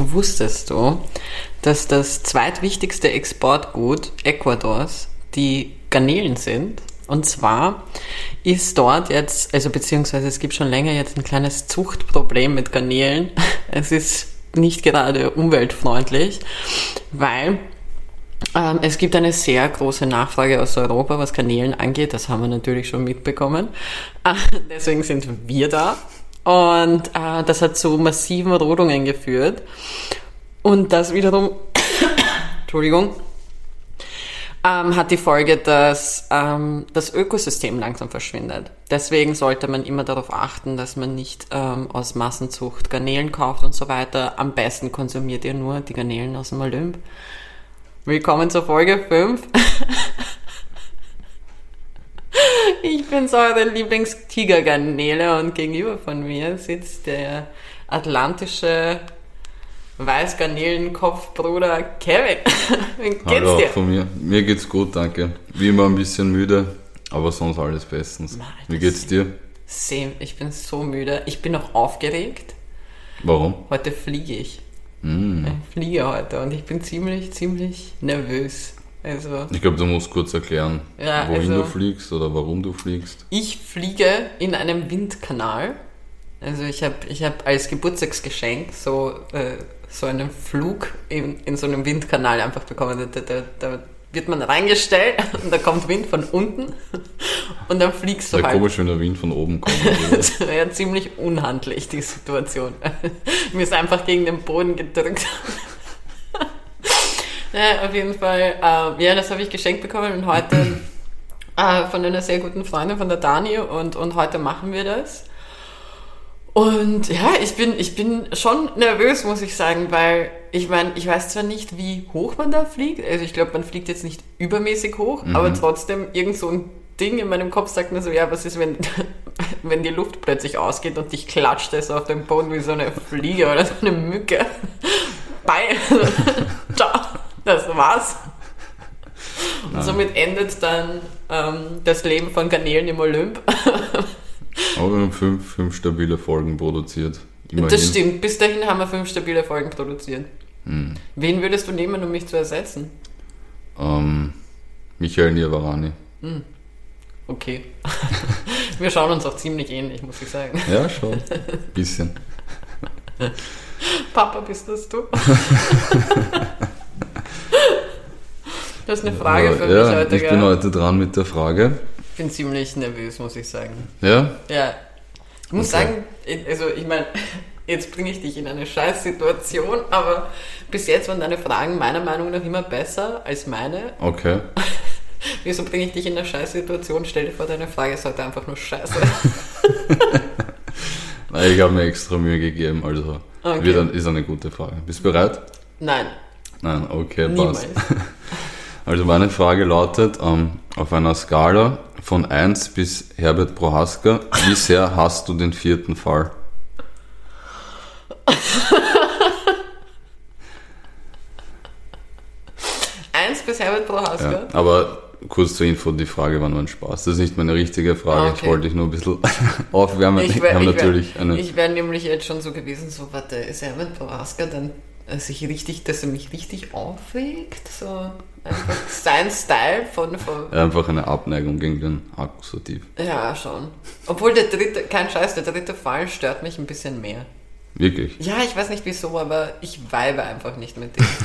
Wusstest du, dass das zweitwichtigste Exportgut Ecuadors die Garnelen sind? Und zwar ist dort jetzt, also beziehungsweise es gibt schon länger jetzt ein kleines Zuchtproblem mit Garnelen. Es ist nicht gerade umweltfreundlich, weil ähm, es gibt eine sehr große Nachfrage aus Europa, was Garnelen angeht. Das haben wir natürlich schon mitbekommen. Deswegen sind wir da. Und äh, das hat zu massiven Rodungen geführt. Und das wiederum, Entschuldigung, ähm, hat die Folge, dass ähm, das Ökosystem langsam verschwindet. Deswegen sollte man immer darauf achten, dass man nicht ähm, aus Massenzucht Garnelen kauft und so weiter. Am besten konsumiert ihr nur die Garnelen aus dem Olymp. Willkommen zur Folge 5. ich bin's eure Lieblingstigergarnele und gegenüber von mir sitzt der atlantische Weißgarnelenkopfbruder Kevin. Wie geht's Hallo dir? von mir. Mir geht's gut, danke. Wie immer ein bisschen müde, aber sonst alles bestens. Wie geht's dir? Same, ich bin so müde. Ich bin noch aufgeregt. Warum? Heute fliege ich. Hm. Ich fliege heute und ich bin ziemlich, ziemlich nervös. Also, Ich glaube, du musst kurz erklären, Ja, wohin also- du fliegst oder warum du fliegst. ich fliege in einem Windkanal. Also ich habe ich hab als Geburtstagsgeschenk so, äh, so einen Flug in, in so einem Windkanal einfach bekommen. Da, da, da wird man reingestellt und da kommt Wind von unten und dann fliegst du Sehr halt. komisch, wenn der Wind von oben kommt. Das ja ziemlich unhandlich, die Situation. Mir ist einfach gegen den Boden gedrückt. Naja, auf jeden Fall, äh, ja, das habe ich geschenkt bekommen und heute äh, von einer sehr guten Freundin, von der Dani und, und heute machen wir das. Und ja, ich bin, ich bin schon nervös, muss ich sagen, weil ich meine, ich weiß zwar nicht, wie hoch man da fliegt, also ich glaube, man fliegt jetzt nicht übermäßig hoch, aber trotzdem irgend so ein Ding in meinem Kopf sagt mir so, ja, was ist, wenn, wenn die Luft plötzlich ausgeht und dich klatscht es auf den Boden wie so eine Fliege oder so eine Mücke. Bye. Ciao. Das war's. Und somit endet dann ähm, das Leben von Garnelen im Olymp. aber wir haben fünf, fünf stabile Folgen produziert. Immerhin. Das stimmt. Bis dahin haben wir fünf stabile Folgen produziert. Wen würdest du nehmen, um mich zu ersetzen? Ähm, Michael Nirvarani. Okay. wir schauen uns auch ziemlich ähnlich, muss ich sagen. Ja, schon. Bisschen. Papa, bist das du? Das ist eine Frage für ja, mich heute, ich gell? bin heute dran mit der Frage. Ich bin ziemlich nervös, muss ich sagen. Ja? Ja. Ich muss Okay. sagen, also ich meine, jetzt bringe ich dich in eine Scheißsituation, aber bis jetzt waren deine Fragen meiner Meinung nach immer besser als meine. Okay. Wieso bringe ich dich in eine Scheißsituation? Stell dir vor, deine Frage ist heute einfach nur Scheiße. Nein, ich habe mir extra Mühe gegeben, also Okay. wird ist eine gute Frage. Bist du bereit? Nein, Nein, okay, niemals. passt. Also meine Frage lautet, ähm, auf einer Skala von 1 bis Herbert Prohaska, wie sehr hast du den vierten Fall? Eins bis Herbert Prohaska. Ja, aber kurz zur Info, die Frage war nur ein Spaß. Das ist nicht meine richtige Frage, Ah, ich okay. wollte dich nur ein bisschen aufwärmen. Ich wäre wär, ich wär nämlich jetzt schon so gewesen, so, warte, ist Herbert Prohaska dann sich richtig, dass er mich richtig aufregt? So einfach sein Style von, von Einfach eine Abneigung gegen den Akkusativ. Ja, schon. Obwohl der dritte, kein Scheiß, der dritte Fall stört mich ein bisschen mehr. Wirklich. Ja, ich weiß nicht wieso, aber ich weibe einfach nicht mit dem.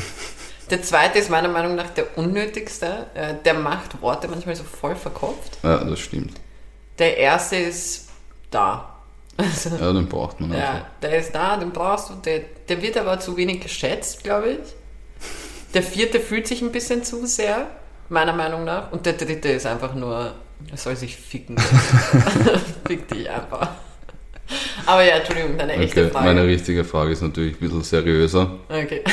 Der zweite ist meiner Meinung nach der unnötigste. Äh, Der macht Worte manchmal so voll verkopft. Ja, das stimmt. Der erste ist da. Also, Ja, den braucht man einfach. ja, der ist da, den brauchst du. Der, der wird aber zu wenig geschätzt, glaube ich. Der vierte fühlt sich ein bisschen zu sehr, meiner Meinung nach. Und der dritte ist einfach nur, er soll sich ficken. Fick dich einfach. Aber ja, Entschuldigung, deine echte Okay, Frage. meine richtige Frage ist natürlich ein bisschen seriöser, Okay.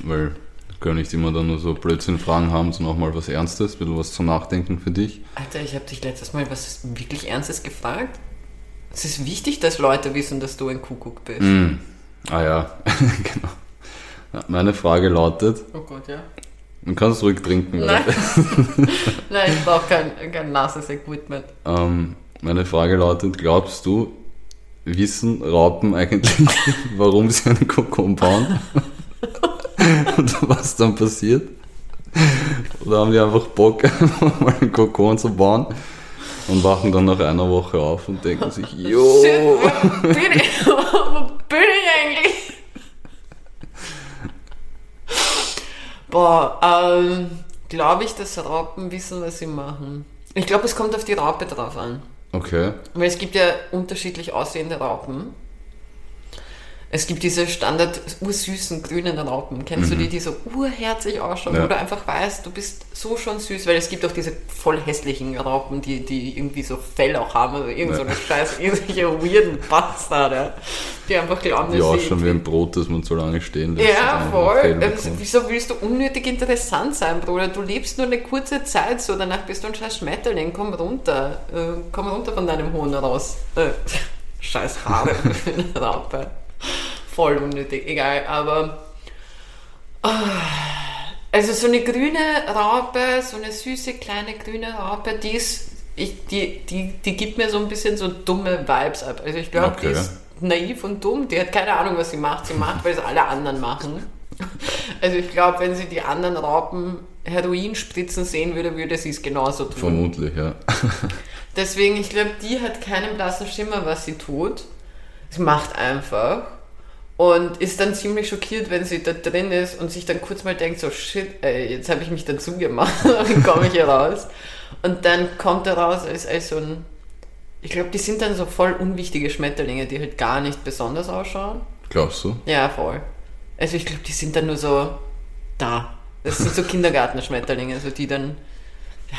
weil können nicht immer dann nur so Blödsinn-Fragen haben, sondern auch mal was Ernstes, ein bisschen was zum Nachdenken für dich. Alter, ich habe dich letztes Mal was wirklich Ernstes gefragt. Es ist wichtig, dass Leute wissen, dass du ein Kuckuck bist. Hm. Ah ja, genau. Meine Frage lautet, Oh Gott, ja. du kannst ruhig trinken. Nein. Nein, ich brauche kein, kein nasses Equipment. Ähm, meine Frage lautet, glaubst du, wissen Raupen eigentlich, warum sie einen Kokon bauen? Und was dann passiert? Oder haben die einfach Bock, mal einen Kokon zu bauen und wachen dann nach einer Woche auf und denken sich, jo, Shit, bin ich, wo bin ich eigentlich? Boah, ähm, glaube ich, dass Raupen wissen, was sie machen. Ich glaube, es kommt auf die Raupe drauf an. okay, Weil es gibt ja unterschiedlich aussehende Raupen. Es gibt diese standard ursüßen grünen Raupen. Kennst du die, die so urherzig ausschauen, Ja. wo du einfach weißt, du bist so schon süß, weil es gibt auch diese voll hässlichen Raupen, die, die irgendwie so Fell auch haben oder irgend so Ja. eine scheiß, irgendwelche weirden Bastarde, die einfach glauben, die dass sie schon wie ein Brot, das man so lange stehen lässt. ja, voll. Also, bekommt. wieso willst du unnötig interessant sein, Bruder? Du lebst nur eine kurze Zeit so, danach bist du ein scheiß Schmetterling. Komm runter. Äh, komm runter von deinem Hohn raus. Äh, scheiß Haare Raupe. Voll unnötig, egal, aber. ah, Also so eine grüne Raupe, so eine süße kleine grüne Raupe, die ist. Ich, die, die, die gibt mir so ein bisschen so dumme Vibes ab. Also ich glaube, die Okay. ist naiv und dumm. Die hat keine Ahnung, was sie macht. Sie macht, weil es alle anderen machen. Also ich glaube, wenn sie die anderen Raupen Heroin spritzen sehen würde, würde sie es genauso tun. Vermutlich, ja. Deswegen, ich glaube, die hat keinen blassen Schimmer, was sie tut. Sie macht einfach. Und ist dann ziemlich schockiert, wenn sie da drin ist und sich dann kurz mal denkt, so shit, ey, jetzt habe ich mich dazu gemacht, wie komme ich hier raus? Und dann kommt er raus als, als so ein, ich glaube, die sind dann so voll unwichtige Schmetterlinge, die halt gar nicht besonders ausschauen. Glaubst du? Ja, voll. Also ich glaube, die sind dann nur so da. Das sind so Kindergartenschmetterlinge, so die dann ja,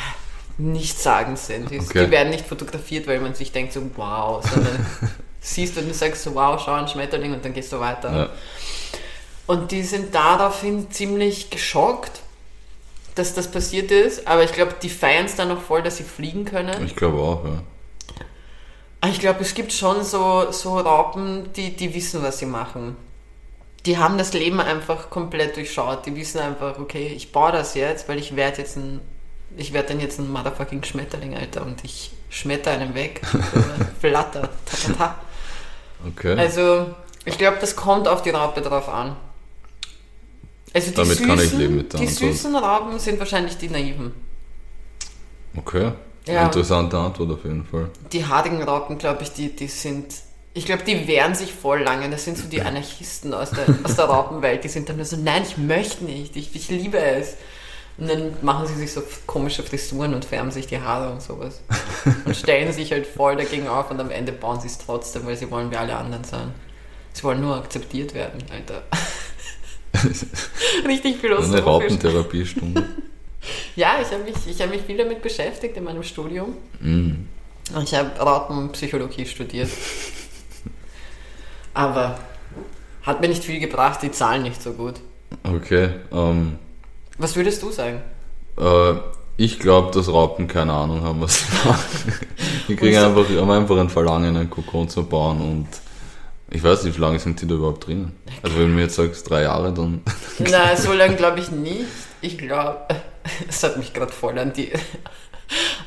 nichtssagend sind. Die, Okay. die werden nicht fotografiert, weil man sich denkt so, wow, sondern siehst du und sagst so, wow, schau ein Schmetterling und dann gehst du weiter. Ja. Und die sind daraufhin ziemlich geschockt, dass das passiert ist, aber ich glaube, die feiern es dann noch voll, dass sie fliegen können. Ich glaube auch, ja. Aber Ich glaube, es gibt schon so, so Raupen, die, die wissen, was sie machen. Die haben das Leben einfach komplett durchschaut. Die wissen einfach, okay, ich baue das jetzt, weil ich werde jetzt ein, ich werde dann jetzt ein motherfucking Schmetterling, Alter, und ich schmetter einen weg. Flatter. Ta, ta, ta. Okay. Also, ich glaube, das kommt auf die Raupe drauf an. Also die Damit süßen, kann ich leben mit der Die Antwort. süßen Raupen sind wahrscheinlich die naiven. okay. Ja. Interessante Antwort auf jeden Fall. Die haarigen Raupen, glaube ich, die, die sind. Ich glaube, die wehren sich voll lange. Das sind so die Anarchisten aus der, aus der Raupenwelt. Die sind dann nur so, nein, ich möchte nicht, ich, ich liebe es. Und dann machen sie sich so komische Frisuren und färben sich die Haare und sowas. Und stellen sich halt voll dagegen auf und am Ende bauen sie es trotzdem, weil sie wollen wie alle anderen sein. Sie wollen nur akzeptiert werden, Alter. Richtig Eine philosophisch. Raupentherapiestunde. Ja, ich habe mich, ich hab mich viel damit beschäftigt in meinem Studium. Mm. Und Ich habe Raupenpsychologie studiert. Aber hat mir nicht viel gebracht, die Zahlen nicht so gut. Okay. Ähm, Was würdest du sagen? äh, ich glaube, dass Raupen keine Ahnung haben, was sie machen. Die kriegen so- einfach, haben einfach ein Verlangen, einen Kokon zu bauen und ich weiß nicht, wie lange sind die da überhaupt drinnen? Also wenn du mir jetzt sagst, drei Jahre, dann Nein, so lange glaube ich nicht. Ich glaube, es hat mich gerade voll an die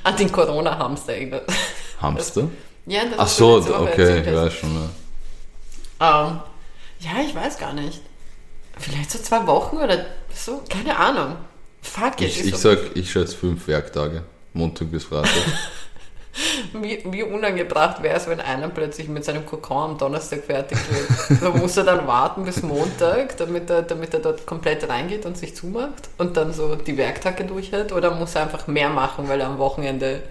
an den Corona-Hamster erinnert. Hamster? Ja, das Ach ist so, Woche okay, ich weiß schon. Ja. Ähm, ja, ich weiß gar nicht. Vielleicht so zwei Wochen oder so, keine Ahnung. Fuck it. Ich, ich sag, ich schätze fünf Werktage. Montag bis Freitag. Wie, wie unangebracht wäre es, wenn einer plötzlich mit seinem Kokon am Donnerstag fertig wird. Da muss er dann warten bis Montag, damit er, damit er dort komplett reingeht und sich zumacht und dann so die Werktage durchhält? Oder muss er einfach mehr machen, weil er am Wochenende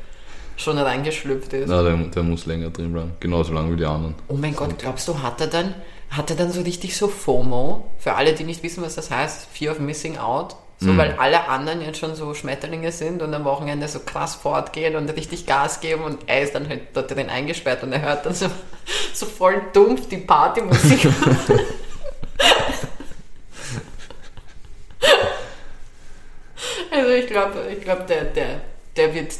schon reingeschlüpft ist? Na, der, der muss länger drin bleiben. Genauso lange wie die anderen. Oh mein Gott, glaubst du, hat er dann, hat er dann so richtig so FOMO? Für alle, die nicht wissen, was das heißt, Fear of Missing Out. So, weil alle anderen jetzt schon so Schmetterlinge sind und am Wochenende so krass fortgehen und richtig Gas geben und er ist dann halt dort drin eingesperrt und er hört dann so, so voll dumpf die Partymusik. also ich glaube, ich glaube, der, der, der wird,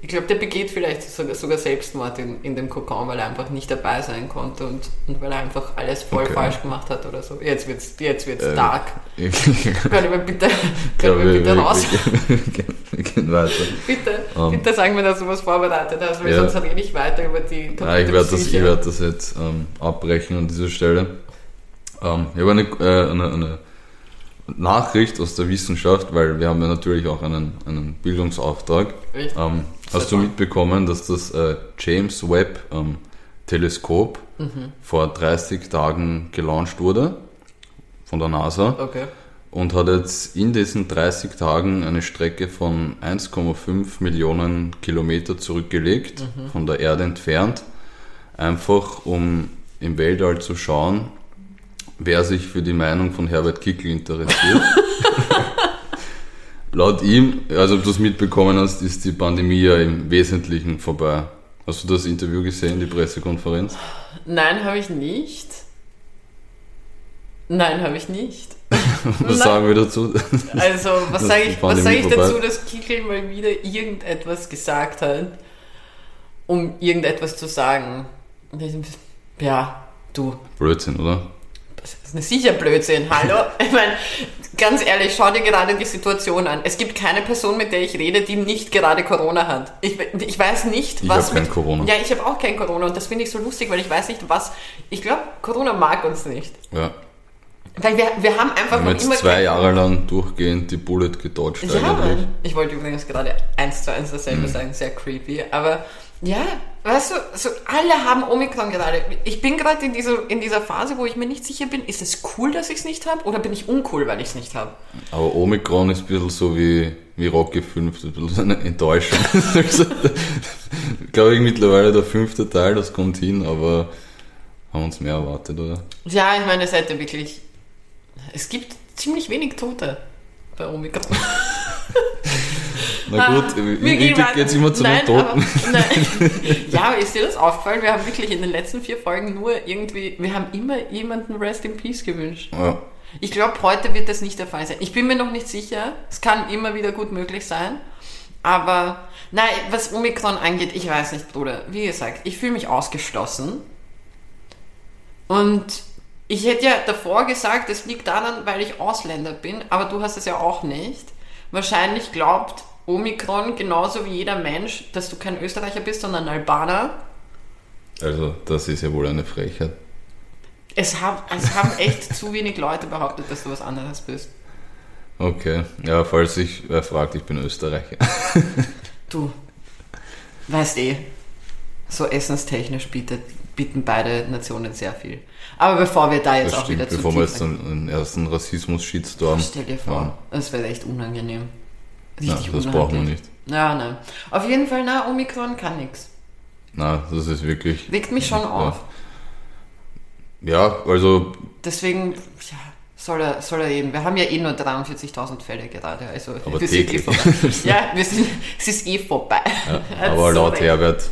Ich glaube, der begeht vielleicht sogar, Selbstmord in, in dem Kokon, weil er einfach nicht dabei sein konnte und, und weil er einfach alles voll Okay. falsch gemacht hat oder so. Jetzt wird's, jetzt wird's Ähm, dark. Können wir bitte, können wir bitte wir, raus? wir, gehen, wir gehen weiter. Bitte, Ähm, bitte sagen wir, dass du was vorbereitet hast, weil ja. sonst rede ich weiter über die Ja, ich werde das, ich werd das jetzt ähm, abbrechen an dieser Stelle. Ähm, ich habe eine, äh, eine, eine Nachricht aus der Wissenschaft, weil wir haben ja natürlich auch einen, einen Bildungsauftrag. Richtig. Ähm, hast du mitbekommen, dass das äh, James Webb ähm, Teleskop Mhm. vor 30 Tagen gelauncht wurde von der NASA Okay. und hat jetzt in diesen 30 Tagen eine Strecke von 1,5 Millionen Kilometer zurückgelegt, von der Erde entfernt, einfach um im Weltall zu schauen, wer sich für die Meinung von Herbert Kickl interessiert. Laut ihm, also ob du das mitbekommen hast, ist die Pandemie ja im Wesentlichen vorbei. Hast du das Interview gesehen, die Pressekonferenz? Nein, habe ich nicht. Nein, habe ich nicht. Was Nein. sagen wir dazu? Also, was sage ich, was sag ich vorbei dazu, dass Kickel mal wieder irgendetwas gesagt hat, um irgendetwas zu sagen? Ja, du, Blödsinn, oder? Das ist eine sicher Blödsinn, hallo? Ich meine, ganz ehrlich, schau dir gerade die Situation an. Es gibt keine Person, mit der ich rede, die nicht gerade Corona hat. Ich, ich weiß nicht, Ich was hab kein mit- Corona. Ja, ich habe auch kein Corona und das finde ich so lustig, weil ich weiß nicht, was... Ich glaube, Corona mag uns nicht. Ja. Weil wir, wir haben einfach Wir haben jetzt immer... zwei kein- Jahre lang durchgehend die Bullet gedodged Ja, eigentlich. Mann. Ich wollte übrigens gerade eins zu eins dasselbe Mhm. sagen, sehr creepy. Aber ja, weißt du, so alle haben Omikron gerade. Ich bin gerade in dieser, in dieser Phase, wo ich mir nicht sicher bin, ist es cool, dass ich es nicht habe oder bin ich uncool, weil ich es nicht habe? Aber Omikron ist ein bisschen so wie, wie Rocky 5, das ist ein bisschen so eine Enttäuschung. Also, Glaube ich mittlerweile der fünfte Teil, das kommt hin, aber haben uns mehr erwartet, oder? Ja, ich meine, es hätte wirklich. Es gibt ziemlich wenig Tote bei Omikron. Na gut, Wir im gehen es immer zu nein, den Toten. Aber. Ja, aber ist dir das aufgefallen? Wir haben wirklich in den letzten vier Folgen nur irgendwie, wir haben immer jemanden Rest in Peace gewünscht. Ja. Ich glaube, heute wird das nicht der Fall sein. Ich bin mir noch nicht sicher. Es kann immer wieder gut möglich sein. Aber, nein, was Omikron angeht, ich weiß nicht, Bruder. Wie gesagt, ich fühle mich ausgeschlossen. Und ich hätte ja davor gesagt, es liegt daran, weil ich Ausländer bin, aber du hast es ja auch nicht. Wahrscheinlich glaubt Omikron genauso wie jeder Mensch, dass du kein Österreicher bist, sondern ein Albaner. Also, das ist ja wohl eine Frechheit. Es haben, es haben echt zu wenig Leute behauptet, dass du was anderes bist. Okay, ja, falls sich wer fragt, ich bin Österreicher. Du, weißt eh, so essenstechnisch bietet, bieten beide Nationen sehr viel. Aber bevor wir da jetzt Das auch wieder stimmt, zu bevor wir jetzt einen, einen ersten Rassismus-Shitstorm Stell dir vor, das wäre echt unangenehm. Richtig das brauchen wir nicht. Ja, nein. Auf jeden Fall, na, Omikron kann nix. Na, das ist wirklich. Regt mich schon auf. Ja, also Deswegen, ja, soll er, soll er eben. Wir haben ja eh nur 43.000 Fälle gerade. Also Aber wir sind eh täglich. vorbei. ja, wir sind, es ist eh vorbei. Ja, Hat aber laut. Herbert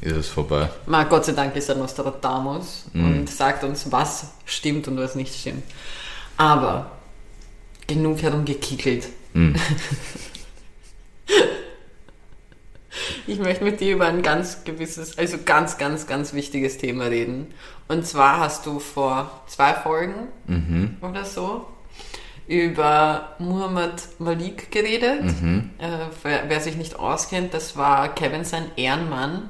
ist es vorbei. Ma, Gott sei Dank ist er Nostradamus Mhm. und sagt uns, was stimmt und was nicht stimmt. Aber genug herumgekickelt. Ich möchte mit dir über ein ganz gewisses, also ganz, ganz, ganz wichtiges Thema reden. Und zwar hast du vor zwei Folgen Mhm. oder so über Muhammad Malik geredet. Mhm. Äh, wer, wer sich nicht auskennt, das war Kevin sein Ehrenmann,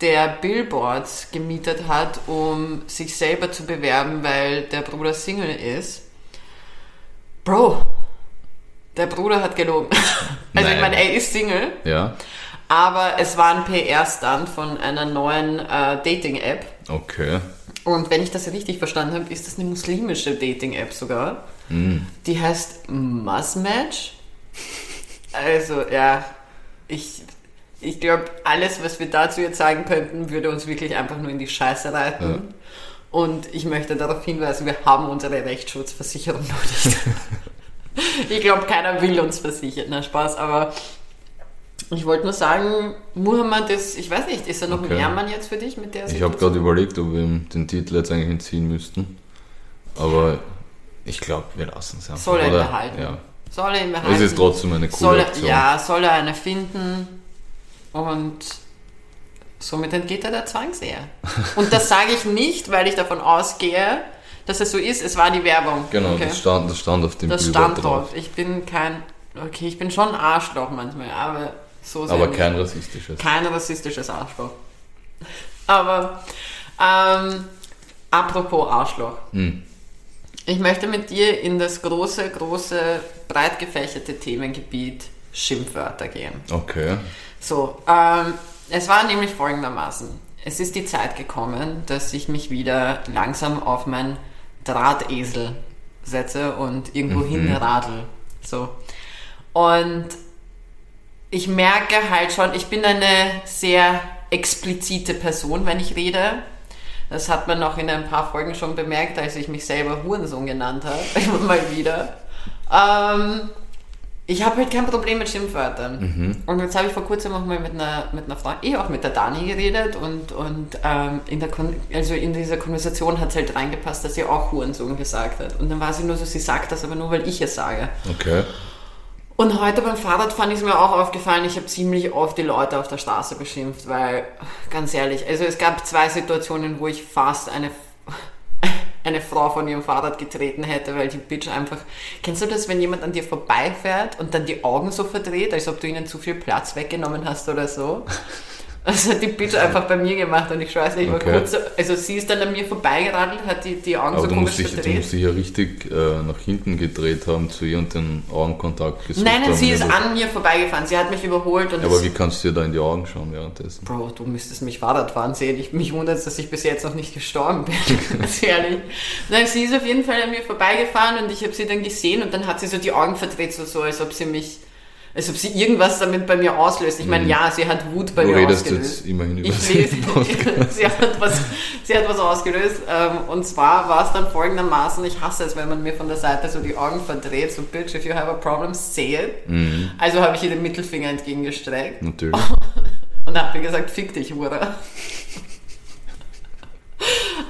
der Billboards gemietet hat, um sich selber zu bewerben, weil der Bruder Single ist. Bro, der Bruder hat gelogen. Also ich Nein. meine, er ist Single, Ja, aber es war ein PR-Stand von einer neuen äh, Dating-App. okay. Und wenn ich das richtig verstanden habe, ist das eine muslimische Dating-App sogar. Die heißt Musmatch. Also, ja, ich, ich glaube, alles, was wir dazu jetzt sagen könnten, würde uns wirklich einfach nur in die Scheiße reiten. Und ich möchte darauf hinweisen, wir haben unsere Rechtsschutzversicherung noch nicht. ich glaube, keiner will uns versichern. Na, Spaß, aber ich wollte nur sagen, Muhammad ist, ich weiß nicht, ist er noch Okay. ein Ehrmann jetzt für dich mit der Ich habe gerade überlegt, ob wir ihm den Titel jetzt eigentlich entziehen müssten. Aber ich glaube, wir lassen es einfach. Soll er ihn behalten? Ja. Soll er ihn behalten? Es ist trotzdem eine coole soll er, Option. Ja, soll er eine finden? Und somit entgeht er der Zwangsehe. Und das sage ich nicht, weil ich davon ausgehe, dass es so ist. Es war die Werbung. Genau, okay? das, stand, das stand auf dem Das stand drauf. Ich bin kein, okay, ich bin schon ein Arschloch manchmal, aber so sehr Aber nicht. kein rassistisches. Kein rassistisches Arschloch. Aber, ähm, apropos Arschloch. Hm. Ich möchte mit dir in das große, große, breit gefächerte Themengebiet Schimpfwörter gehen. Okay. So, ähm, es war nämlich folgendermaßen. Es ist die Zeit gekommen, dass ich mich wieder langsam auf mein Drahtesel setze und irgendwo hinradel. So. Und ich merke halt schon, ich bin eine sehr explizite Person, wenn ich rede. Das hat man noch in ein paar Folgen schon bemerkt, als ich mich selber Hurensohn genannt habe. Immer mal wieder. Ähm, ich habe halt kein Problem mit Schimpfwörtern. Und jetzt habe ich vor kurzem auch mal mit einer, mit einer Frau, eh auch mit der Dani geredet und, und ähm, in, der Kon also in dieser Konversation hat es halt reingepasst, dass sie auch Hurensohn gesagt hat. Und dann war sie nur so, sie sagt das aber nur, weil ich es sage. Okay. Und heute beim Fahrradfahren ist mir auch aufgefallen, ich habe ziemlich oft die Leute auf der Straße beschimpft, weil, ganz ehrlich, also es gab zwei Situationen, wo ich fast eine, eine Frau von ihrem Fahrrad getreten hätte, weil die Bitch einfach, kennst du das, wenn jemand an dir vorbeifährt und dann die Augen so verdreht, als ob du ihnen zu viel Platz weggenommen hast oder so? Hat die Bitch einfach bei mir gemacht und ich weiß nicht, ich war Okay. kurz so, also sie ist dann an mir vorbeigeradelt, hat die, die Augen Aber so du komisch dich, du verdreht. musst dich ja richtig äh, nach hinten gedreht haben zu ihr und den Augenkontakt gesucht Nein, nein, sie ist an mir vorbeigefahren, sie hat mich überholt und aber es- wie kannst du dir da in die Augen schauen währenddessen? Bro, du müsstest mich Fahrradfahren sehen. Ich, mich wundert dass ich bis jetzt noch nicht gestorben bin. Ganz ehrlich. Nein, sie ist auf jeden Fall an mir vorbeigefahren und ich habe sie dann gesehen und dann hat sie so die Augen verdreht, so, so als ob sie mich, als ob sie irgendwas damit bei mir auslöst. Ich meine, ja, sie hat Wut bei Mhm. du mir redest ausgelöst. jetzt immerhin über Ich lese, sie, hat was, sie hat was ausgelöst. Ähm, und zwar war es dann folgendermaßen, ich hasse es, wenn man mir von der Seite so die Augen verdreht, so bitch, if you have a problem, say it. Mhm. Also habe ich ihr den Mittelfinger entgegengestreckt Natürlich. und habe mir gesagt, fick dich, Hure.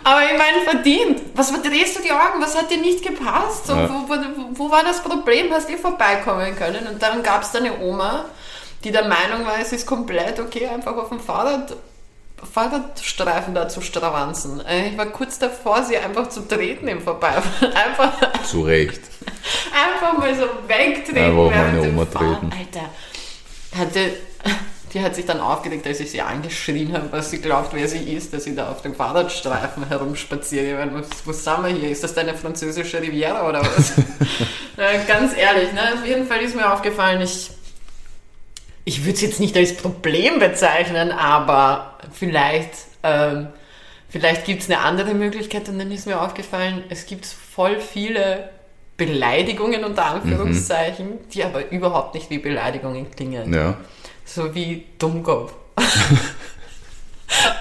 Aber ich meine, verdient. Was verdrehst du die Augen? Was hat dir nicht gepasst? Ja. wo, wo, wo war das Problem? Hast du vorbeikommen können? Und dann gab es da eine Oma, die der Meinung war, es ist komplett okay, einfach auf dem Fahrrad, Fahrradstreifen da zu stravanzen. Äh, Ich war kurz davor, sie einfach zu treten im Vorbeifahren. Einfach, Zu Recht. einfach mal so wegtreten. Einfach mal während eine dem Oma Fahren. treten. Alter, hatte, die hat sich dann aufgeregt, als ich sie angeschrien habe, was sie glaubt, wer sie ist, dass sie da auf dem Fahrradstreifen herumspaziert. Ich meine, was, was sind wir hier? Ist das deine französische Riviera oder was? äh, ganz ehrlich, ne? auf jeden Fall ist mir aufgefallen, ich, ich würde es jetzt nicht als Problem bezeichnen, aber vielleicht, ähm, vielleicht gibt es eine andere Möglichkeit und dann ist mir aufgefallen, es gibt voll viele Beleidigungen unter Anführungszeichen, die aber überhaupt nicht wie Beleidigungen klingen. Ja. So wie Dummkopf. weißt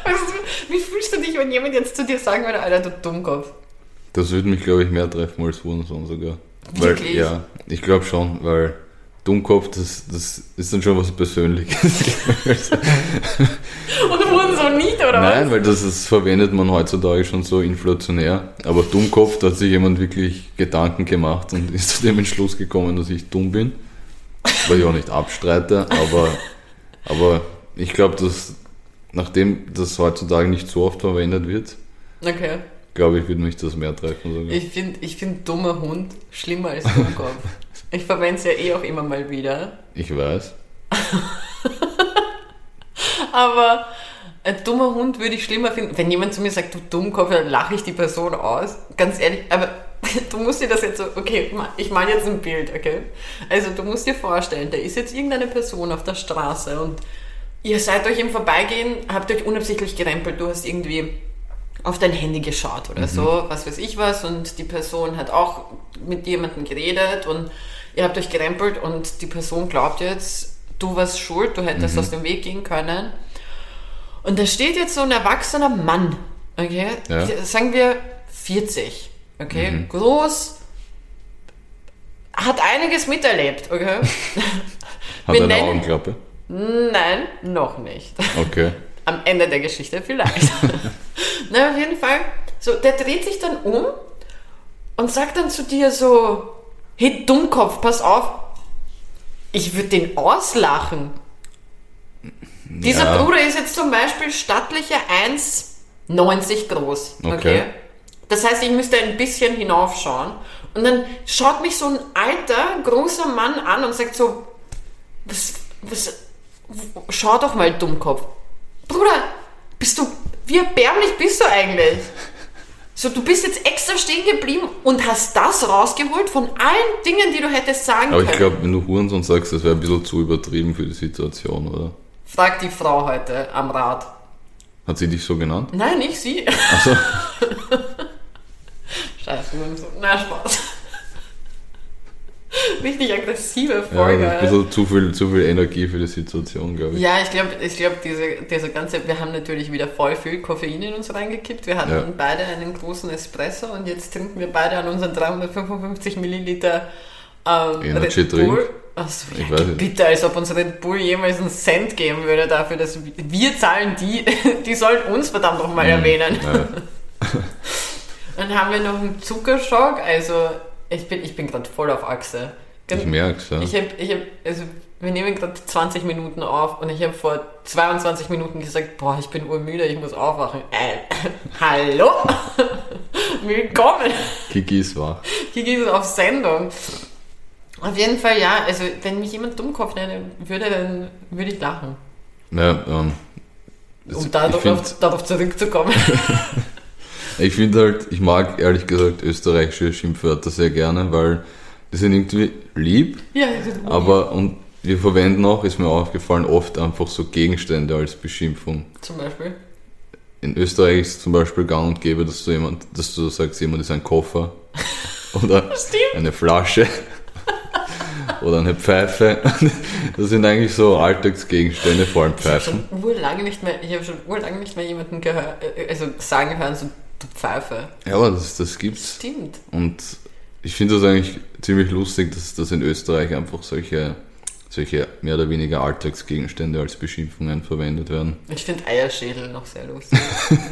du, wie fühlst du dich, wenn jemand jetzt zu dir sagen würde, Alter, du Dummkopf? Das würde mich, glaube ich, mehr treffen als Hurensohn sogar. Weil, Wirklich? ja, ich glaube schon, weil Dummkopf, das, das ist dann schon was Persönliches. Und wurden so nicht, oder Nein, was? weil das, das verwendet man heutzutage schon so inflationär. Aber Dummkopf, da hat sich jemand wirklich Gedanken gemacht und ist zu dem Entschluss gekommen, dass ich dumm bin. Was ich auch nicht abstreite, aber, aber ich glaube, dass nachdem das heutzutage nicht so oft verwendet wird, Okay. glaube ich, würde mich das mehr treffen sogar. Ich finde ich find dummer Hund schlimmer als Dummkopf. ich verwende es ja eh auch immer mal wieder. Ich weiß. Aber ein dummer Hund würde ich schlimmer finden. Wenn jemand zu mir sagt, du Dummkopf, dann lache ich die Person aus. Ganz ehrlich, aber du musst dir das jetzt so, okay, ich male jetzt ein Bild, okay? Also du musst dir vorstellen, da ist jetzt irgendeine Person auf der Straße und ihr seid euch im Vorbeigehen, habt euch unabsichtlich gerempelt, du hast irgendwie auf dein Handy geschaut oder so, was weiß ich was, und die Person hat auch mit jemandem geredet und ihr habt euch gerempelt und die Person glaubt jetzt, du warst schuld, du hättest aus dem Weg gehen können. Und da steht jetzt so ein erwachsener Mann, okay, Ja. sagen wir 40, okay, groß, hat einiges miterlebt, okay. Hat Wir eine nennen- Augenklappe. Nein, noch nicht. Okay. Am Ende der Geschichte vielleicht. Na, auf jeden Fall. So, der dreht sich dann um und sagt dann zu dir so, hey Dummkopf, pass auf, ich würde den auslachen. Dieser Ja. Bruder ist jetzt zum Beispiel stattliche 1,90 groß. Okay. Okay. Das heißt, ich müsste ein bisschen hinaufschauen. Und dann schaut mich so ein alter, großer Mann an und sagt so, was, was, schau doch mal, Dummkopf. Bruder, bist du, wie erbärmlich bist du eigentlich? So, du bist jetzt extra stehen geblieben und hast das rausgeholt von allen Dingen, die du hättest sagen Aber ich können. glaube, wenn du Hurensohn sagst, das wäre ein bisschen zu übertrieben für die Situation, oder? Frag die Frau heute am Rad. Hat sie dich so genannt? Nein, nicht sie. Also, Scheiße, nur so. Na, Spaß. Richtig aggressive ja, Folge. ist ein bisschen zu viel, zu viel Energie für die Situation, glaube ich. Ja, ich glaube, ich glaub, diese, diese ganze, wir haben natürlich wieder voll viel Koffein in uns reingekippt. Wir hatten Ja. beide einen großen Espresso und jetzt trinken wir beide an unseren 355 Milliliter ähm, Energy Red Bull. Drink? Achso, Ich ja, bitte, als ob uns Red Bull jemals einen Cent geben würde dafür, dass wir, wir zahlen die, die sollen uns verdammt noch Mhm. erwähnen. Ja. Dann haben wir noch einen Zuckerschock, also ich bin, ich bin gerade voll auf Achse. Ich merk's, ja. Ich habe, ich hab, also wir nehmen gerade 20 Minuten auf und ich habe vor 22 Minuten gesagt, boah, ich bin urmüde, ich muss aufwachen. Äh, hallo? Willkommen! Kiki ist wach. Geht es auf Sendung. Auf jeden Fall, ja, also wenn mich jemand Dummkopf nennen würde, dann würde ich lachen. Ja, ähm, Um darauf, darauf zurückzukommen. ich find halt, ich mag ehrlich gesagt österreichische Schimpfwörter sehr gerne, weil die sind irgendwie lieb, ja, das ist aber und wir verwenden auch, ist mir aufgefallen, oft einfach so Gegenstände als Beschimpfung. zum Beispiel. In Österreich ist zum Beispiel gang und gäbe, dass du jemand, dass du sagst, jemand ist ein Koffer oder eine Flasche oder eine Pfeife. Das sind eigentlich so Alltagsgegenstände, vor allem Ich habe Pfeifen. schon urlange nicht mehr, ich habe schon urlange nicht mehr jemanden gehört, äh, also sagen hören, so du Pfeife. Ja, aber das, das gibt's. Stimmt. Und ich finde das eigentlich ziemlich lustig, dass, dass in Österreich einfach solche, solche mehr oder weniger Alltagsgegenstände als Beschimpfungen verwendet werden. Ich finde Eierschädel noch sehr lustig.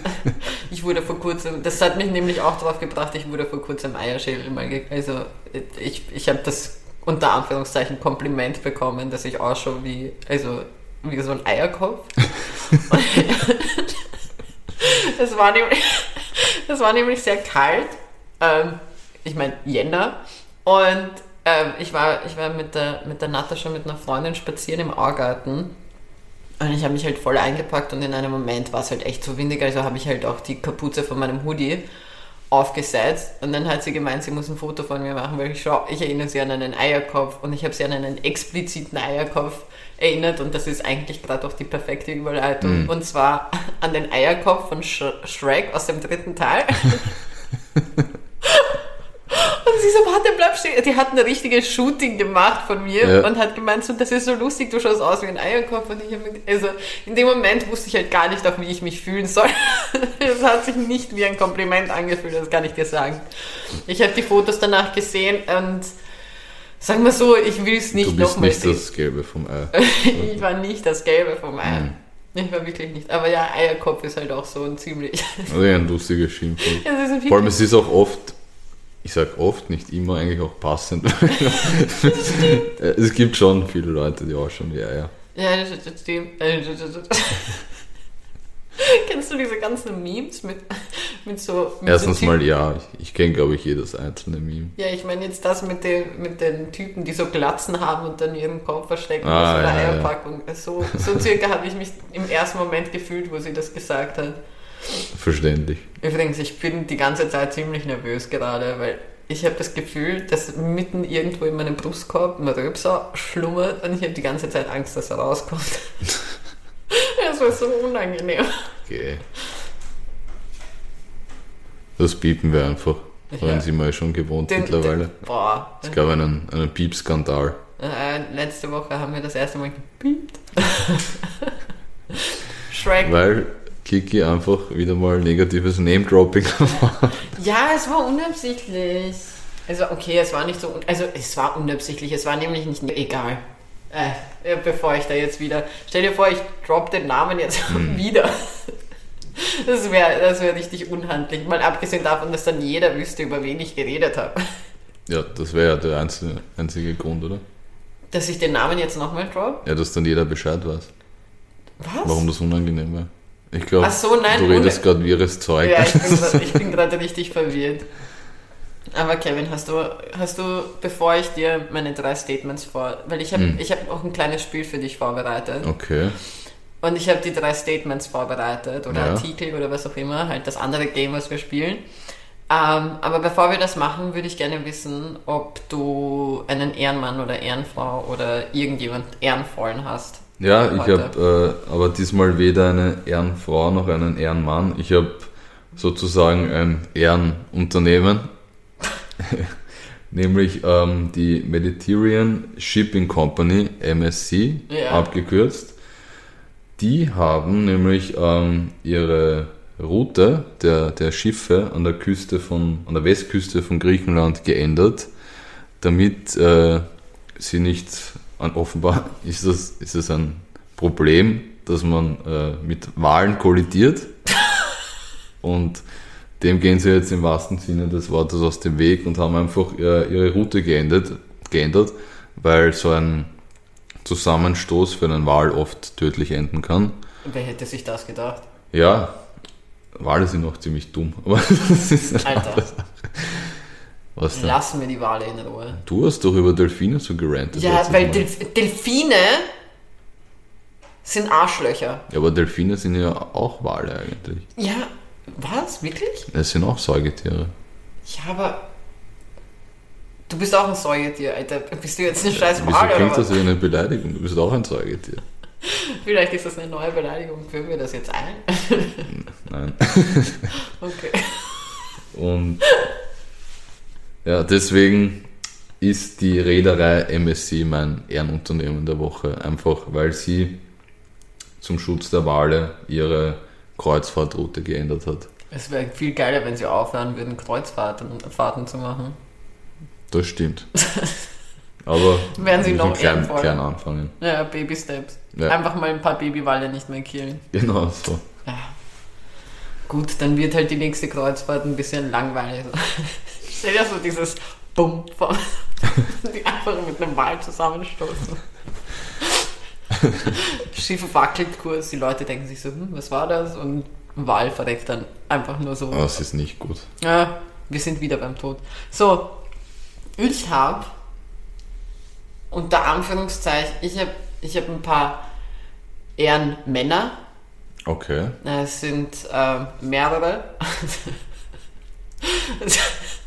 ich wurde vor kurzem, das hat mich nämlich auch darauf gebracht, ich wurde vor kurzem Eierschädel mal, also ich, ich habe das unter Anführungszeichen Kompliment bekommen, dass ich ausschaue wie, also wie so ein Eierkopf. es war nämlich, es war nämlich sehr kalt, ähm, ich meine Jänner. Und ähm, ich war, ich war mit der, mit der Natascha, mit einer Freundin spazieren im Augarten und ich habe mich halt voll eingepackt und in einem Moment war es halt echt so windig, also habe ich halt auch die Kapuze von meinem Hoodie aufgesetzt und dann hat sie gemeint, sie muss ein Foto von mir machen, weil ich schau, ich erinnere sie an einen Eierkopf und ich habe sie an einen expliziten Eierkopf erinnert und das ist eigentlich gerade auch die perfekte Überleitung und zwar an den Eierkopf von Sh Shrek aus dem dritten Teil. Die hat ein richtiges Shooting gemacht von mir Ja. und hat gemeint, so, das ist so lustig, du schaust aus wie ein Eierkopf. Und ich mir, also in dem Moment wusste ich halt gar nicht auch, wie ich mich fühlen soll. Es hat sich nicht wie ein Kompliment angefühlt, das kann ich dir sagen. Ich habe die Fotos danach gesehen und sagen wir so, ich will es nicht du bist nochmal nicht sehen. das Gelbe vom Ei. ich war nicht das Gelbe vom Ei. Mhm. Ich war wirklich nicht. Aber ja, Eierkopf ist halt auch so ein ziemlich. Also ein lustiges Schimpfwort. Es ist ein Vor allem, es ist auch oft, ich sag oft, nicht immer eigentlich auch passend. es gibt schon viele Leute, die ausschauen wie Eier. Ja, das, das stimmt. Äh, das- das- Kennst du diese ganzen Memes mit, mit so. Mit Erstens so mal ja, ich, ich kenne glaube ich jedes einzelne Meme. Ja, ich meine jetzt das mit den, mit den Typen, die so Glatzen haben und dann ihren Kopf verstecken Ah, aus einer ja, ja. Eierpackung. So, so circa habe ich mich im ersten Moment gefühlt, wo sie das gesagt hat. Verständlich. Übrigens, ich bin die ganze Zeit ziemlich nervös gerade, weil ich habe das Gefühl, dass mitten irgendwo in meinem Brustkorb ein Röpser schlummert und ich habe die ganze Zeit Angst, dass er rauskommt. Das war so unangenehm. Okay. Das piepen wir einfach. Ja. sind sie mal schon gewohnt Den- mittlerweile. Den, boah. Es gab einen, einen Piepskandal. Äh, letzte Woche haben wir das erste Mal gepiept. Shrek. Weil Kiki einfach wieder mal negatives Name-Dropping. Ja, es war unabsichtlich. Also, okay, es war nicht so. Also, es war unabsichtlich. Es war nämlich nicht. Egal. Äh, bevor ich da jetzt wieder. Stell dir vor, ich drop den Namen jetzt wieder. Das wäre das wär richtig unhandlich. Mal abgesehen davon, dass dann jeder wüsste, über wen ich geredet habe. Ja, das wäre ja der einzige, einzige Grund, oder? Dass ich den Namen jetzt nochmal drop? Ja, dass dann jeder Bescheid weiß. Was? Warum das unangenehm wäre. Ich glaube, so, du redest gerade wirres Zeug. Ja, ich bin grad- ich bin gerade richtig verwirrt. Aber Kevin, hast du, hast du, bevor ich dir meine drei Statements vor, weil ich habe Hm. ich hab auch ein kleines Spiel für dich vorbereitet Okay. und ich habe die drei Statements vorbereitet oder Ja. Artikel oder was auch immer, halt das andere Game, was wir spielen. Ähm, aber bevor wir das machen, würde ich gerne wissen, ob du einen Ehrenmann oder Ehrenfrau oder irgendjemand Ehrenvollen hast. Ja, ich habe äh, aber diesmal weder eine Ehrenfrau noch einen Ehrenmann. Ich habe sozusagen ein Ehrenunternehmen, nämlich ähm, die Mediterranean Shipping Company, MSC, Ja. abgekürzt. Die haben nämlich ähm, ihre Route der, der Schiffe an der Küste von, an der Westküste von Griechenland geändert, damit äh, sie nicht an, offenbar ist das, ist es ein Problem, dass man äh, mit Wahlen kollidiert und dem gehen sie jetzt im wahrsten Sinne des Wortes aus dem Weg und haben einfach äh, ihre Route geändert, geändert, weil so ein Zusammenstoß für einen Wal oft tödlich enden kann. Wer hätte sich das gedacht? Ja, Wale sind auch ziemlich dumm, aber das ist eine Alter. Was denn? Lassen wir die Wale in Ruhe. Du hast doch über Delfine so gerantet. Ja, weil. Delf Delfine sind Arschlöcher. ja, aber Delfine sind ja auch Wale eigentlich. Ja, was? Wirklich? Es sind auch Säugetiere. Ja, aber. Du bist auch ein Säugetier, Alter. Bist du jetzt ein scheiß Wieso Wal oder klingt das wie eine Beleidigung? Du bist auch ein Säugetier. Vielleicht ist das eine neue Beleidigung. Führen wir das jetzt ein? Nein. Okay. Und ja, deswegen ist die Reederei MSC mein Ehrenunternehmen der Woche. Einfach weil sie zum Schutz der Wale ihre Kreuzfahrtroute geändert hat. Es wäre viel geiler, wenn sie aufhören würden, Kreuzfahrten Fahrten zu machen. Das stimmt. Aber Werden sie noch klein, klein anfangen. Ja, Baby Steps. Ja. Einfach mal ein paar Babywalle nicht mehr killen. Genau so. Ja. Gut, dann wird halt die nächste Kreuzfahrt ein bisschen langweilig. Stell dir so dieses Bumm vom die einfach mit einem Wal zusammenstoßen. Schiff wackelt kurz, die Leute denken sich so, hm, was war das? Und ein Wal verreckt dann einfach nur so. Das ist nicht gut. Ja, wir sind wieder beim Tod. So, ich habe unter Anführungszeichen, ich habe ich hab ein paar Ehrenmänner. Okay. Es sind äh, mehrere.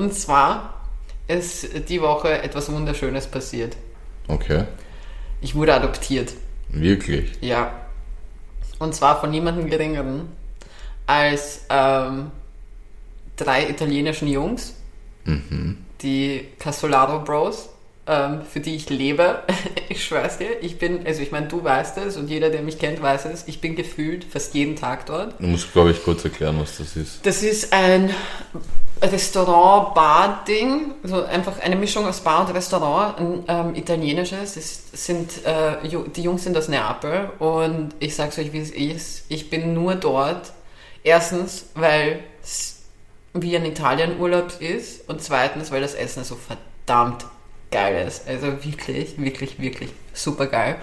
Und zwar ist die Woche etwas Wunderschönes passiert. Okay. Ich wurde adoptiert. Wirklich. Ja. Und zwar von niemandem geringeren als ähm, drei italienischen Jungs, die Casolaro Bros, für die ich lebe. ich schwör's dir, ich bin, also ich meine, du weißt es und jeder, der mich kennt, weiß es, ich bin gefühlt fast jeden Tag dort. Du musst, glaube ich, kurz erklären, was das ist. Das ist ein Restaurant-Bar-Ding, also einfach eine Mischung aus Bar und Restaurant, ein ähm, italienisches. Es sind, äh, die Jungs sind aus Neapel und ich sag's euch, wie es ist. Ich bin nur dort. Erstens, weil es wie ein Italien-Urlaub ist und zweitens, weil das Essen so verdammt geil ist. Also wirklich, wirklich, wirklich super geil.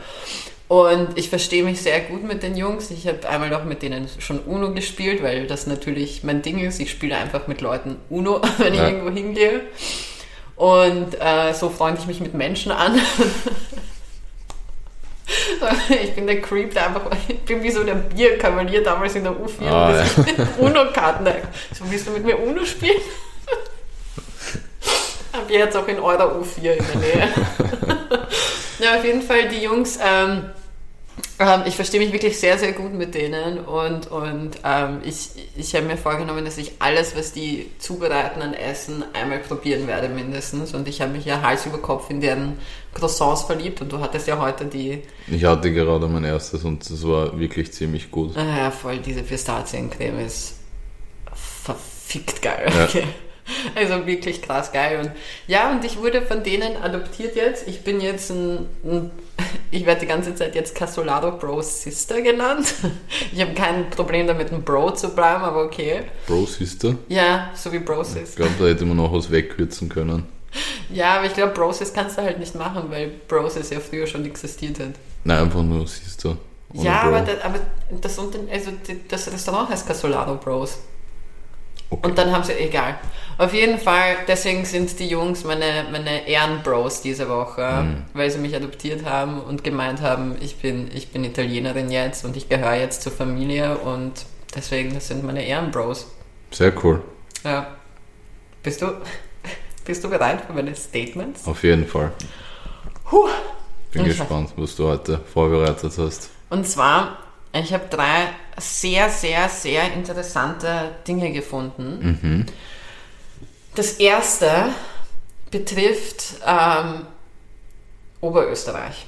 Und ich verstehe mich sehr gut mit den Jungs. Ich habe einmal noch mit denen schon Uno gespielt, weil das natürlich mein Ding ist. Ich spiele einfach mit Leuten Uno, wenn ich Ja. irgendwo hingehe. Und äh, so freunde ich mich mit Menschen an. ich bin der Creep, der einfach, ich bin wie so der Bierkavalier damals in der U4, Ah, der sich mit Uno-Karten, so willst du mit mir Uno spielen? Hab ich jetzt auch in eurer U4 in der Nähe. ja, auf jeden Fall die Jungs, ähm, ähm, ich verstehe mich wirklich sehr, sehr gut mit denen und, und ähm, ich, ich habe mir vorgenommen, dass ich alles, was die zubereiten an Essen, einmal probieren werde mindestens. Und ich habe mich ja Hals über Kopf in deren Croissants verliebt und du hattest ja heute die, Ich hatte gerade mein erstes und das war wirklich ziemlich gut. ah ja, voll, diese Pistaziencreme ist verfickt geil. Ja. Okay. Also wirklich krass geil. Und ja, und ich wurde von denen adoptiert jetzt. Ich bin jetzt ein, ein ich werde die ganze Zeit jetzt Casolado Bros Sister genannt. Ich habe kein Problem damit, ein Bro zu bleiben, aber okay. Bro Sister. Ja, so wie Bro Ich Sister. glaube, da hätte man noch was wegkürzen können. Ja, aber ich glaube, Broses kannst du halt nicht machen, weil Broses ja früher schon existiert hat. Nein, einfach nur, ohne ja, Bro. aber, das, aber das, also das Restaurant heißt Casolaro Bros. Okay. Und dann haben sie, egal. Auf jeden Fall, deswegen sind die Jungs meine, meine Ehrenbros diese Woche, Mhm. weil sie mich adoptiert haben und gemeint haben, ich bin, ich bin Italienerin jetzt und ich gehöre jetzt zur Familie und deswegen, das sind meine Ehrenbros. Sehr cool. Ja. Bist du, bist du bereit für meine Statements? Auf jeden Fall. Puh. Bin Okay. gespannt, was du heute vorbereitet hast. Und zwar, ich habe drei sehr, sehr, sehr interessante Dinge gefunden. Das erste betrifft ähm, Oberösterreich.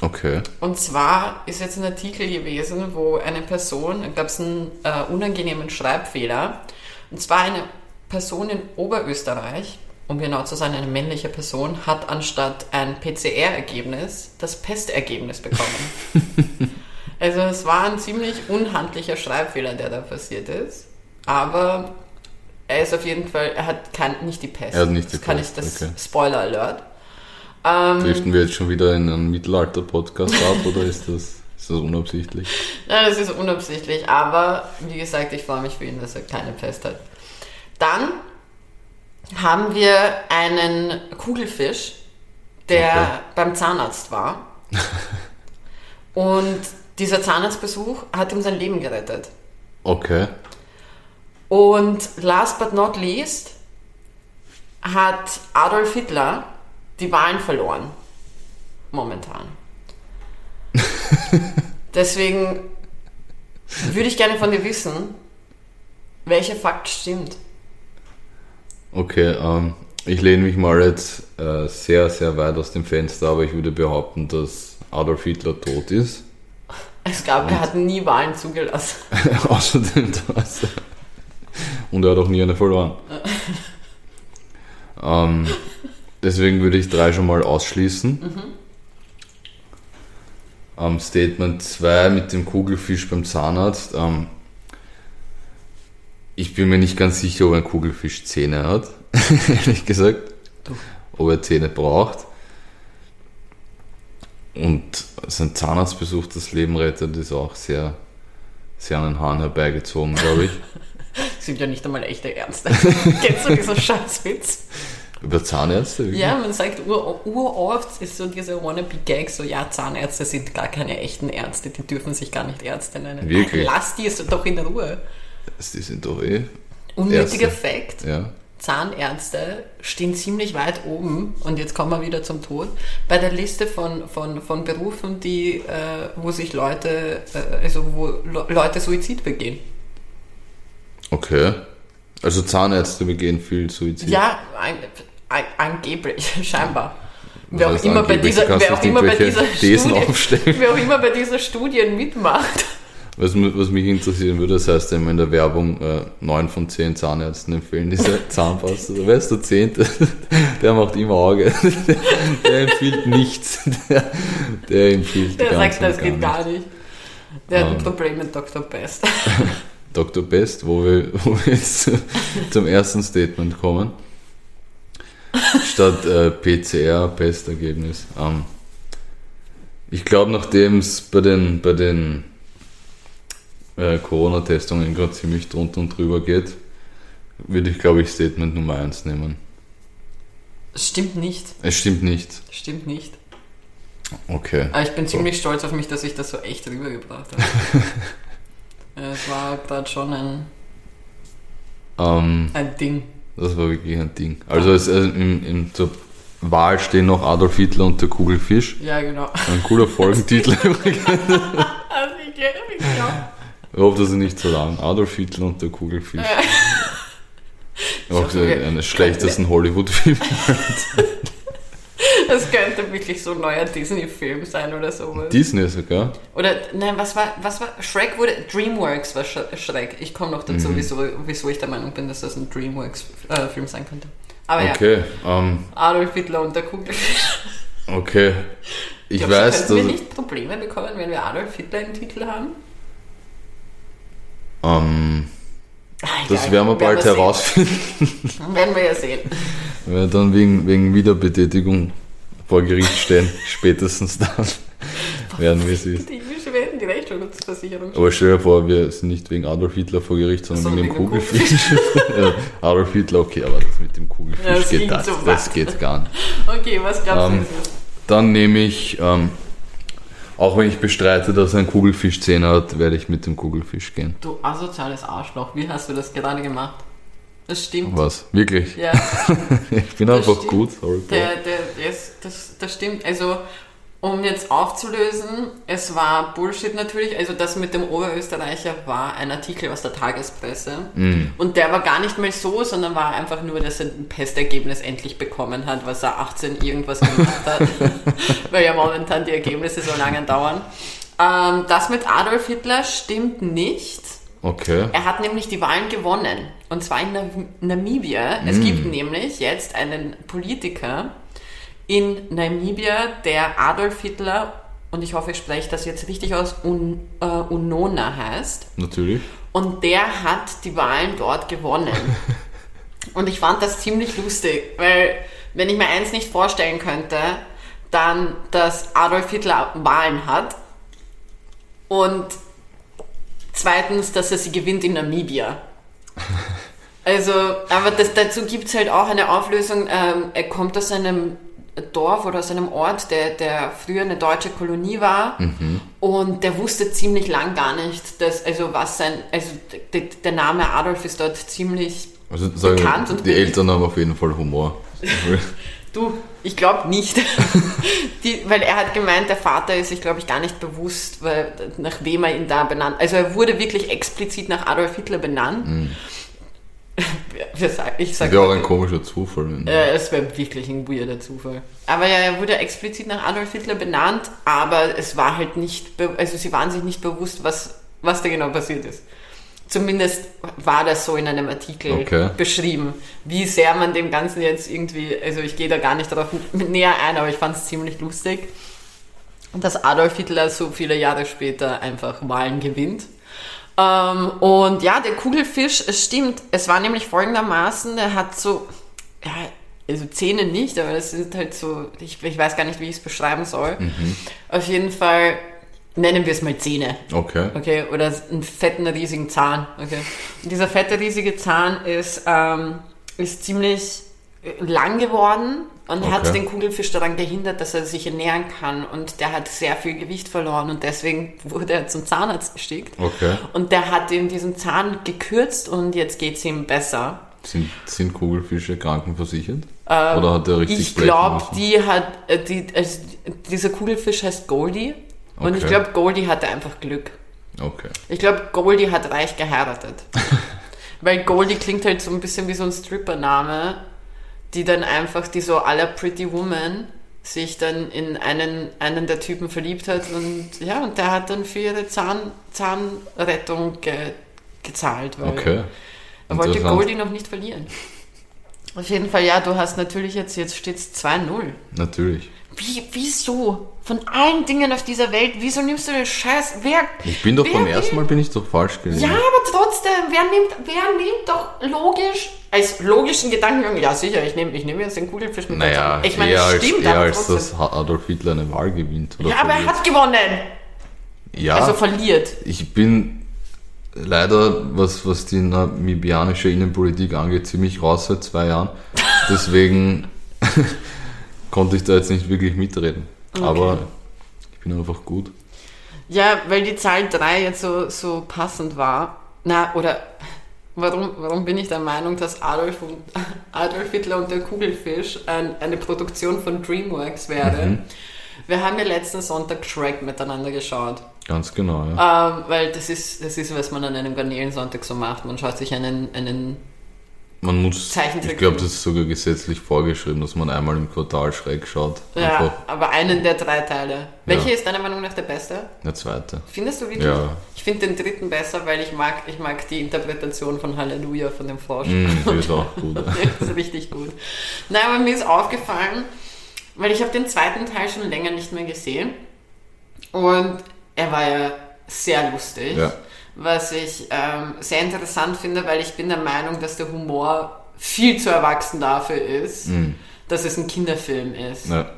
Okay. Und zwar ist jetzt ein Artikel gewesen, wo eine Person, da gab es einen äh, unangenehmen Schreibfehler, und zwar eine Person in Oberösterreich, um genau zu sein, eine männliche Person, hat anstatt ein PCR-Ergebnis das Pestergebnis bekommen. also es war ein ziemlich unhandlicher Schreibfehler, der da passiert ist, aber er ist auf jeden Fall, er hat kein, nicht die Pest. Er hat nicht die das kann Pest, ich, das okay. Spoiler Alert. Ähm, Driften wir jetzt schon wieder in einen Mittelalter-Podcast ab oder ist das, ist das unabsichtlich? Ja, das ist unabsichtlich, aber wie gesagt, ich freue mich für ihn, dass er keine Pest hat. Dann haben wir einen Kugelfisch, der Okay. beim Zahnarzt war. Und dieser Zahnarztbesuch hat ihm sein Leben gerettet. Okay. Und last but not least hat Adolf Hitler die Wahlen verloren. Momentan. Deswegen würde ich gerne von dir wissen, welcher Fakt stimmt. Okay, ähm, ich lehne mich mal jetzt äh, sehr, sehr weit aus dem Fenster, aber ich würde behaupten, dass Adolf Hitler tot ist. Es gab, er hat nie Wahlen zugelassen. Außerdem das. Und er hat auch nie eine verloren. ähm, deswegen würde ich drei schon mal ausschließen. Ähm, Statement 2 mit dem Kugelfisch beim Zahnarzt. Ähm, ich bin mir nicht ganz sicher, ob ein Kugelfisch Zähne hat, ehrlich gesagt. Du. Ob er Zähne braucht. Und sein Zahnarztbesuch das Leben rettet, ist auch sehr, sehr an den Haaren herbeigezogen, glaube ich. Sind ja nicht einmal echte Ärzte. Kennst du diesen Scheißwitz? Über Zahnärzte? wirklich? Ja, man sagt ur- uroft ist so diese wannabe-Gag, so ja, Zahnärzte sind gar keine echten Ärzte, die dürfen sich gar nicht Ärzte nennen. Wirklich? Lass die es doch in Ruhe. Die sind doch eh. Unnötiger Ärzte. Fakt. Ja. Zahnärzte stehen ziemlich weit oben, und jetzt kommen wir wieder zum Tod, bei der Liste von, von, von Berufen, die, äh, wo sich Leute, äh, also wo Le Leute Suizid begehen. Okay. Also Zahnärzte begehen viel Suizid. Ja, ein, ein, angeblich, scheinbar. Wer auch, immer bei dieser, wer, auch immer bei dieser Studie, wer auch immer bei dieser Studien mitmacht. Was, was mich interessieren würde, das heißt immer in der Werbung, äh, 9 von 10 Zahnärzten empfehlen diese Zahnpasta. Wer ist der Zehnte? Der macht immer Auge. Der, der empfiehlt nichts. Der, der empfiehlt Der sagt, das und geht gar gar nicht. Der hat ein Ähm. Problem mit Dr. Best. Dr. Best, wo wir, wo wir jetzt zum ersten Statement kommen. Statt äh, PCR, Pestergebnis. Ähm, ich glaube, nachdem es bei den, bei den äh, Corona-Testungen gerade ziemlich drunter und drüber geht, würde ich, glaube ich, Statement Nummer 1 nehmen. Stimmt nicht. Es stimmt nicht. Stimmt nicht. Okay. Aber ich bin ziemlich stolz auf mich, dass ich das so echt rübergebracht habe. Es war gerade schon ein, Ähm, ein Ding. das war wirklich ein Ding. Also, es, also im, im, zur Wahl stehen noch Adolf Hitler und der Kugelfisch. Ja, genau. Ein cooler Folgentitel übrigens. Also ich erinnere mich noch. Ich hoffe, das ist nicht so lang. Adolf Hitler und der Kugelfisch. Auch hoffe, wir- eines schlechtesten Hollywood-Filme. Das könnte wirklich so ein neuer Disney-Film sein oder sowas. Disney sogar. Oder, nein, was war, was war, Shrek wurde, Dreamworks war Shrek. Ich komme noch dazu, Mhm. wieso, wieso ich der Meinung bin, dass das ein Dreamworks-Film sein könnte. Aber ja, Okay, ähm, Adolf Hitler und der Kugelfisch. okay. Ich Glaubst weiß, könnten wir dass. nicht Probleme bekommen, wenn wir Adolf Hitler im Titel haben? Ähm, Das egal, werden wir bald sehen. herausfinden, Werden wir ja sehen. wenn wir dann wegen, wegen Wiederbetätigung vor Gericht stehen. Spätestens dann werden wir sie. Die Rechtsschutzversicherung. Aber stell dir vor, wir sind nicht wegen Adolf Hitler vor Gericht, sondern So, wegen dem Kugelfisch. Adolf Hitler, okay, aber das mit dem Kugelfisch Ja, das geht das, so das geht gar nicht. Okay, was glaubst Ähm, du? Dann nehme ich, ähm, auch wenn ich bestreite, dass ein Kugelfisch Zähne hat, werde ich mit dem Kugelfisch gehen. Du asoziales Arschloch, wie hast du das gerade gemacht? Das stimmt. Was? Wirklich? Ja, Ich bin Das einfach stimmt. gut, sorry. der, der, der ist, das, das stimmt. Also, um jetzt aufzulösen, es war Bullshit natürlich. Also, das mit dem Oberösterreicher war ein Artikel aus der Tagespresse. Mhm. Und der war gar nicht mal so, sondern war einfach nur, dass er ein Pestergebnis endlich bekommen hat, was er 18 irgendwas gemacht hat. Weil ja momentan die Ergebnisse so lange dauern. Ähm, das mit Adolf Hitler stimmt nicht. Okay. Er hat nämlich die Wahlen gewonnen. Und zwar in Nam- Namibia. Es gibt nämlich jetzt einen Politiker in Namibia, der Adolf Hitler, und ich hoffe, ich spreche das jetzt richtig aus, Un, äh, Unona heißt. Natürlich. Und der hat die Wahlen dort gewonnen. Und ich fand das ziemlich lustig, weil wenn ich mir eins nicht vorstellen könnte, dann, dass Adolf Hitler Wahlen hat und zweitens, dass er sie gewinnt in Namibia. Also, aber das, dazu gibt es halt auch eine Auflösung. Ähm, er kommt aus einem Dorf oder aus einem Ort, der, der früher eine deutsche Kolonie war. Und der wusste ziemlich lang gar nicht, dass, also was sein, also der Name Adolf ist dort ziemlich Also sagen Bekannt und die. Eltern haben auf jeden Fall Humor. Du, ich glaube nicht. Die, weil er hat gemeint, der Vater ist sich, glaube ich, gar nicht bewusst, weil, nach wem er ihn da benannt. Also er wurde wirklich explizit nach Adolf Hitler benannt. Sagen- Ich sage Wäre auch ein komischer Zufall. Wenn äh, es wäre wirklich ein weirder Zufall. Aber ja, er wurde explizit nach Adolf Hitler benannt, aber es war halt nicht, also sie waren sich nicht bewusst, was, was da genau passiert ist. Zumindest war das so in einem Artikel Okay. beschrieben. Wie sehr man dem Ganzen jetzt irgendwie, also ich gehe da gar nicht darauf näher ein, aber ich fand es ziemlich lustig, dass Adolf Hitler so viele Jahre später einfach Wahlen gewinnt. Ähm, und ja, der Kugelfisch, es stimmt, es war nämlich folgendermaßen, der hat so, ja, also Zähne nicht, aber das sind halt so, ich, ich weiß gar nicht, wie ich es beschreiben soll. Auf jeden Fall nennen wir es mal Zähne. Okay. Okay, oder einen fetten, riesigen Zahn. Okay. Und dieser fette, riesige Zahn ist, ähm, ist ziemlich äh, lang geworden und Okay. hat den Kugelfisch daran gehindert, dass er sich ernähren kann. Und der hat sehr viel Gewicht verloren und deswegen wurde er zum Zahnarzt geschickt. Okay. Und der hat ihm diesen Zahn gekürzt und jetzt geht's ihm besser. Sind, sind Kugelfische krankenversichert? Oder hat er richtig Ähm, Ich glaube, die hat, äh, die, also, dieser Kugelfisch heißt Goldie. Und ich Okay. glaube, Goldie hatte einfach Glück. Okay. Ich glaube, Goldie hat reich geheiratet. Weil Goldie klingt halt so ein bisschen wie so ein Stripper-Name, die dann einfach, die so aller Pretty Woman sich dann in einen, einen der Typen verliebt hat und ja, und der hat dann für ihre Zahn, Zahnrettung ge, gezahlt, weil Okay. er wollte. Goldie noch nicht verlieren. Auf jeden Fall, ja, du hast natürlich jetzt, jetzt steht's 2-0. Natürlich. Wie, wieso? Von allen Dingen auf dieser Welt, wieso nimmst du den Scheiß? Wer, Ich bin doch beim will- ersten Mal bin ich doch falsch gewesen. Ja, aber trotzdem, wer nimmt, wer nimmt doch logisch, als logischen Gedankengang, ja sicher, ich nehme ich nehm jetzt den Kugelfisch mit Naja, Ich meine, eher das als, stimmt, eher aber als dass Adolf Hitler eine Wahl gewinnt. Oder ja, aber er verliert. hat gewonnen. Ja, Also verliert. ich bin leider, was, was die namibianische Innenpolitik angeht, ziemlich raus seit zwei Jahren. Deswegen konnte ich da jetzt nicht wirklich mitreden. Aber ich bin einfach gut. Ja, weil die Zahl 3 jetzt so, so passend war. Na, oder warum, warum bin ich der Meinung, dass Adolf, und, Adolf Hitler und der Kugelfisch ein, eine Produktion von DreamWorks wäre? Mhm. Wir haben ja letzten Sonntag Shrek miteinander geschaut. Ganz genau, ja. Ähm, weil das ist, das ist, was man an einem Garnelensonntag so macht. Man schaut sich einen, einen Man muss, ich glaube, das ist sogar gesetzlich vorgeschrieben, dass man einmal im Quartal schräg schaut. ja, Einfach aber einen der drei Teile. Welcher Ja. ist deiner Meinung nach der beste? der zweite. Findest du wirklich? Ja. Ich finde den dritten besser, weil ich mag, ich mag die Interpretation von Halleluja von dem Frosch. Mm, die ist auch gut. das ist richtig gut. Nein, aber mir ist aufgefallen, weil ich habe den zweiten Teil schon länger nicht mehr gesehen und er war ja sehr lustig. Ja. Was ich ähm, sehr interessant finde, weil ich bin der Meinung, dass der Humor viel zu erwachsen dafür ist, dass es ein Kinderfilm ist. Ja.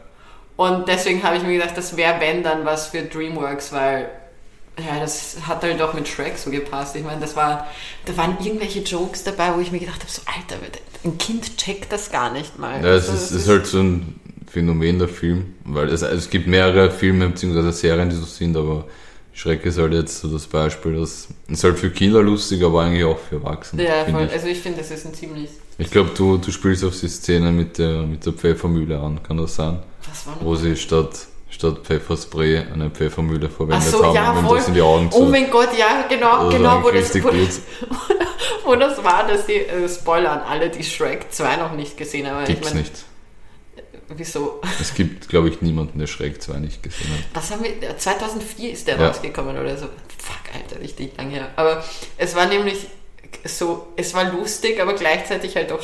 Und deswegen habe ich mir gedacht, das wäre wenn dann was für DreamWorks, weil ja, das hat halt auch mit Shrek so gepasst. Ich meine, das war, da waren irgendwelche Jokes dabei, wo ich mir gedacht habe, so Alter, ein Kind checkt das gar nicht mal. Ja, es Also, ist, ist halt so ein Phänomen der Film, weil es, es gibt mehrere Filme bzw. Serien, die so sind, aber Schreck ist halt jetzt so das Beispiel, das ist halt für Kinder lustig, aber eigentlich auch für Erwachsene. ja, voll. ich Also ich finde, das ist ein ziemlich. ich glaube, du, du spielst auf die Szene mit der, mit der Pfeffermühle an, kann das sein? Was war Wo sie statt, statt Pfefferspray eine Pfeffermühle verwendet so, haben, ja, um voll. das in die Augen zu Oh mein Gott, ja, genau, Also genau, wo das, wo, wo das war, dass die, äh, Spoiler an alle, die Shrek 2 noch nicht gesehen haben. Gibt's ich mein, nicht. Wieso? Es gibt, glaube ich, niemanden, der Schreck 2 nicht gesehen hat. Was haben wir? 2004 ist der Ja. rausgekommen oder so. Fuck, Alter, richtig lang her. Aber es war nämlich so, es war lustig, aber gleichzeitig halt auch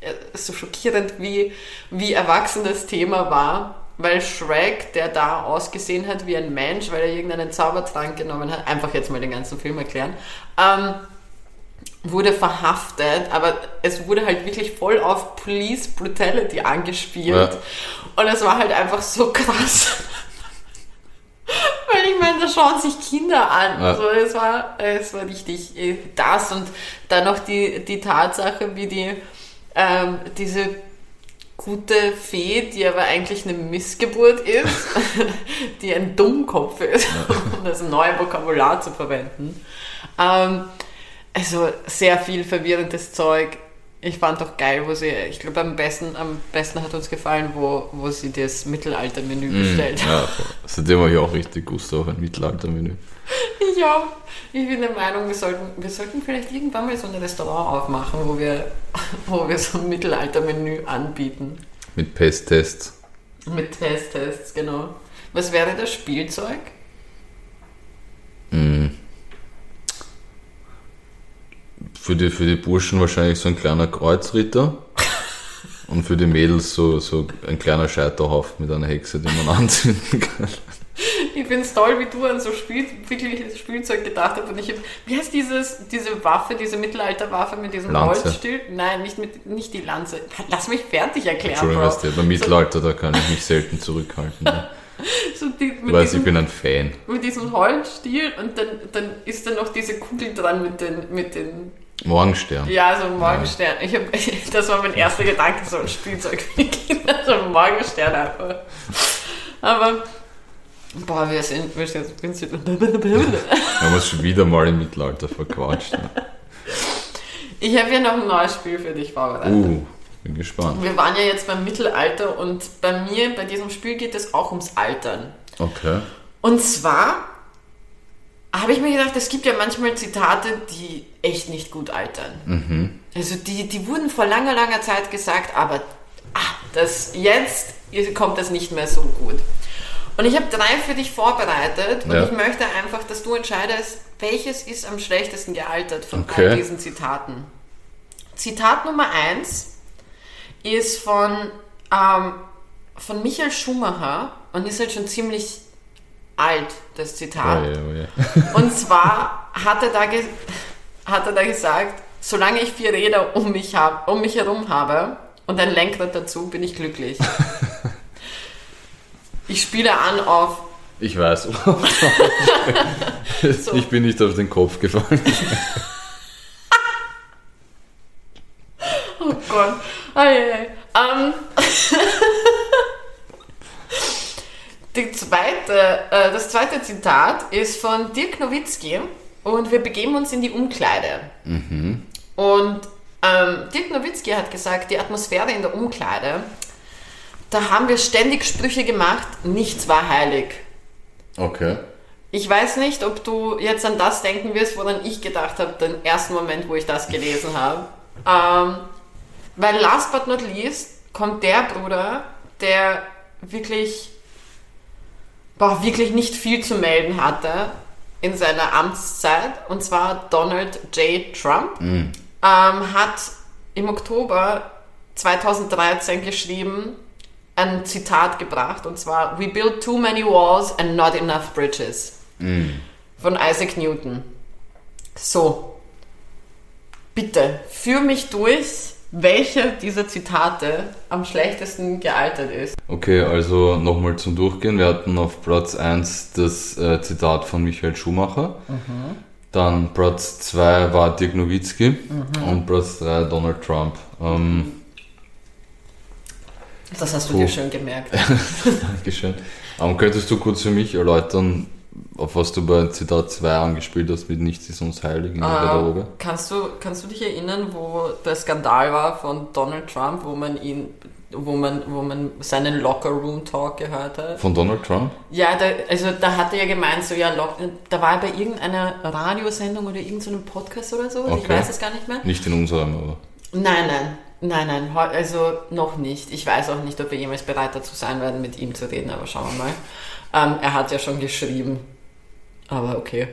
äh, so schockierend, wie, wie erwachsen das Thema war. Weil Shrek, der da ausgesehen hat wie ein Mensch, weil er irgendeinen Zaubertrank genommen hat, einfach jetzt mal den ganzen Film erklären, ähm, wurde verhaftet, aber es wurde halt wirklich voll auf Police Brutality angespielt. Ja. Und es war halt einfach so krass. Weil ich meine, da schauen sich Kinder an. Ja. Also es war, es war richtig äh, das und dann noch die, die Tatsache, wie die ähm, diese gute Fee, die aber eigentlich eine Missgeburt ist, die ein Dummkopf ist, um das neue Vokabular zu verwenden. Ähm, also sehr viel verwirrendes Zeug. Ich fand doch geil, wo sie, ich glaube am besten, am besten hat uns gefallen, wo, wo sie das Mittelaltermenü bestellt Mm, Ja, seitdem habe ich auch richtig Gusto auf ein Mittelaltermenü. Ich auch. Ich bin der Meinung, wir sollten, wir sollten vielleicht irgendwann mal so ein Restaurant aufmachen, wo wir, wo wir so ein Mittelaltermenü anbieten. Mit Pesttests. Mit Testtests, genau. Was wäre das Spielzeug? Mm. Für die, für die Burschen wahrscheinlich so ein kleiner Kreuzritter. Und für die Mädels so, so ein kleiner Scheiterhaufen mit einer Hexe, die man anzünden kann. Ich finde es toll, wie du an so Spiel, wirkliches Spielzeug gedacht hast. Und ich hab, wie heißt dieses, diese Waffe, diese Mittelalterwaffe mit diesem Lanze. Holzstiel? Nein, nicht, mit, nicht die Lanze. Lass mich fertig erklären, Entschuldigung, Bro. weißt beim Mittelalter, da kann ich mich selten zurückhalten. Ne? So die, Du mit, weißt, ich diesem, bin ein Fan. mit diesem Holzstiel und dann, dann ist da noch diese Kugel dran mit den, mit den Morgenstern. Ja, so ein Morgenstern. Ich hab, das war mein erster Gedanke, so ein Spielzeug für die Kinder, so ein Morgenstern einfach. Aber, boah, wir sind, wir sind, wir sind Wir haben uns schon wieder mal im Mittelalter verquatscht. Ne? Ich habe hier noch ein neues Spiel für dich vorbereitet. Uh, bin gespannt. Wir waren ja jetzt beim Mittelalter und bei mir, bei diesem Spiel geht es auch ums Altern. Okay. Und zwar habe ich mir gedacht, es gibt ja manchmal Zitate, die echt nicht gut altern. Also die, die wurden vor langer, langer Zeit gesagt, aber ah, das, jetzt kommt das nicht mehr so gut. Und ich habe drei für dich vorbereitet und Ja. ich möchte einfach, dass du entscheidest, welches ist am schlechtesten gealtert von Okay. all diesen Zitaten. Zitat Nummer eins ist von, ähm, von Michael Schumacher und ist halt schon ziemlich alt, das Oh Zitat. je, oh je. Und zwar hat er da, hat er da gesagt, solange ich vier Räder um mich, hab, um mich herum habe und ein Lenkrad dazu, bin ich glücklich. Ich spiele an auf, Ich weiß. Ich bin nicht auf den Kopf gefallen. oh Gott, ei, ei, ei. Ähm, die zweite, äh, das zweite Zitat ist von Dirk Nowitzki und wir begeben uns in die Umkleide. Und ähm, Dirk Nowitzki hat gesagt, die Atmosphäre in der Umkleide, da haben wir ständig Sprüche gemacht, nichts war heilig. Okay. Ich weiß nicht, ob du jetzt an das denken wirst, woran ich gedacht habe, den ersten Moment, wo ich das gelesen habe. Ähm, weil last but not least kommt der Bruder, der wirklich, boah, wirklich nicht viel zu melden hatte in seiner Amtszeit, und zwar Donald J. Trump, ähm, hat im Oktober 2013 geschrieben, ein Zitat gebracht, und zwar We build too many walls and not enough bridges. Von Isaac Newton. So, bitte, führ mich durch, welche dieser Zitate am schlechtesten gealtert ist. Okay, also nochmal zum Durchgehen. Wir hatten auf Platz 1 das äh, Zitat von Michael Schumacher. Dann Platz 2 war Dirk Nowitzki und Platz 3 Donald Trump. Ähm, Das hast du Puh. dir schön gemerkt. Dankeschön. Ähm, könntest du kurz für mich erläutern, auf was du bei Zitat 2 angespielt hast, mit Nichts ist uns heilig in der Garderobe? Ähm, kannst, du, kannst du dich erinnern, wo der Skandal war von Donald Trump, wo man ihn, wo man, wo man seinen Locker Room Talk gehört hat? Von Donald Trump? Ja, da, also da hat er ja gemeint, so ja, da war er bei irgendeiner Radiosendung oder irgendeinem Podcast oder so, ich Okay. weiß es gar nicht mehr. Nicht in unserem, aber. Nein, nein, nein, nein, also noch nicht. Ich weiß auch nicht, ob wir jemals bereit dazu sein werden, mit ihm zu reden, aber schauen wir mal. Ähm, er hat ja schon geschrieben. Aber okay.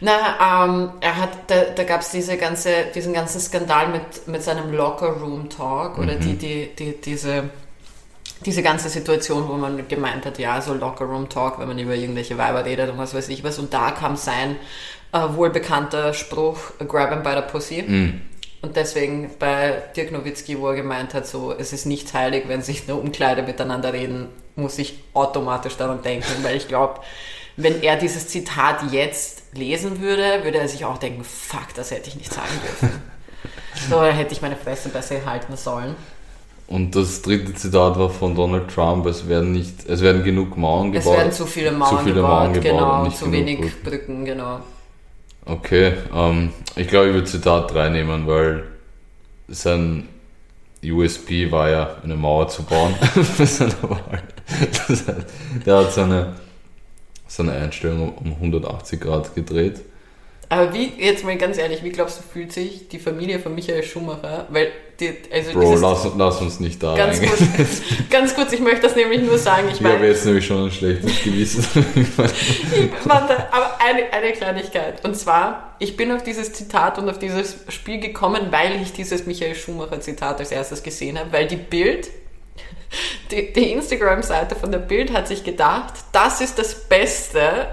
Na, ähm, er hat, da, da gab es diese ganze, diesen ganzen Skandal mit, mit seinem Locker Room Talk oder die, die, die, diese, diese ganze Situation, wo man gemeint hat, ja, so Locker Room Talk, wenn man über irgendwelche Weiber redet und was weiß ich was. Und da kam sein äh, wohlbekannter Spruch, grab him by the pussy. Und deswegen bei Dirk Nowitzki, wo er gemeint hat, so, es ist nicht heilig, wenn sich nur Umkleide miteinander reden, muss ich automatisch daran denken, weil ich glaube, wenn er dieses Zitat jetzt lesen würde, würde er sich auch denken, fuck, das hätte ich nicht sagen dürfen. so, da hätte ich meine Fresse besser halten sollen. Und das dritte Zitat war von Donald Trump, es werden nicht, es werden genug Mauern Es gebaut. werden zu viele Mauern, zu viele gebaut, Mauern gebaut genau, zu wenig Brücken. Brücken, genau. Okay, ähm, ich glaube, ich würde Zitat 3 nehmen, weil sein USP war ja, eine Mauer zu bauen für seine Wahl. Der hat seine, seine Einstellung um 180 Grad gedreht. Aber wie, jetzt mal ganz ehrlich, wie glaubst du, fühlt sich die Familie von Michael Schumacher? Weil, die, also Bro, lass, lass uns nicht da ganz reingehen. kurz, ganz kurz, ich möchte das nämlich nur sagen, ich Ich habe meine, jetzt nämlich schon ein schlechtes Gewissen. Warte, aber eine, eine Kleinigkeit. Und zwar, ich bin auf dieses Zitat und auf dieses Spiel gekommen, weil ich dieses Michael Schumacher Zitat als erstes gesehen habe, weil die Bild, die, die Instagram-Seite von der Bild hat sich gedacht, das ist das Beste,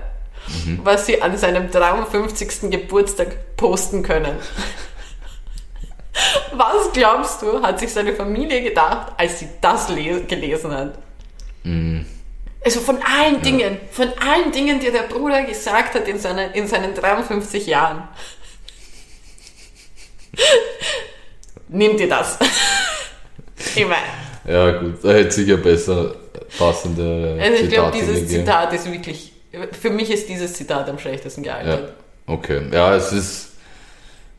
was sie an seinem 53. Geburtstag posten können. Was glaubst du, hat sich seine Familie gedacht, als sie das le- gelesen hat? Also von allen Dingen, von allen Dingen, die der Bruder gesagt hat in, seiner, in seinen 53 Jahren. Nimm dir das. ich meine, ja gut, da hätte sicher besser passende also ich glaube, dieses. Zitat ist wirklich, für mich ist dieses Zitat am schlechtesten Ja, gealtert. okay. Ja, es ist,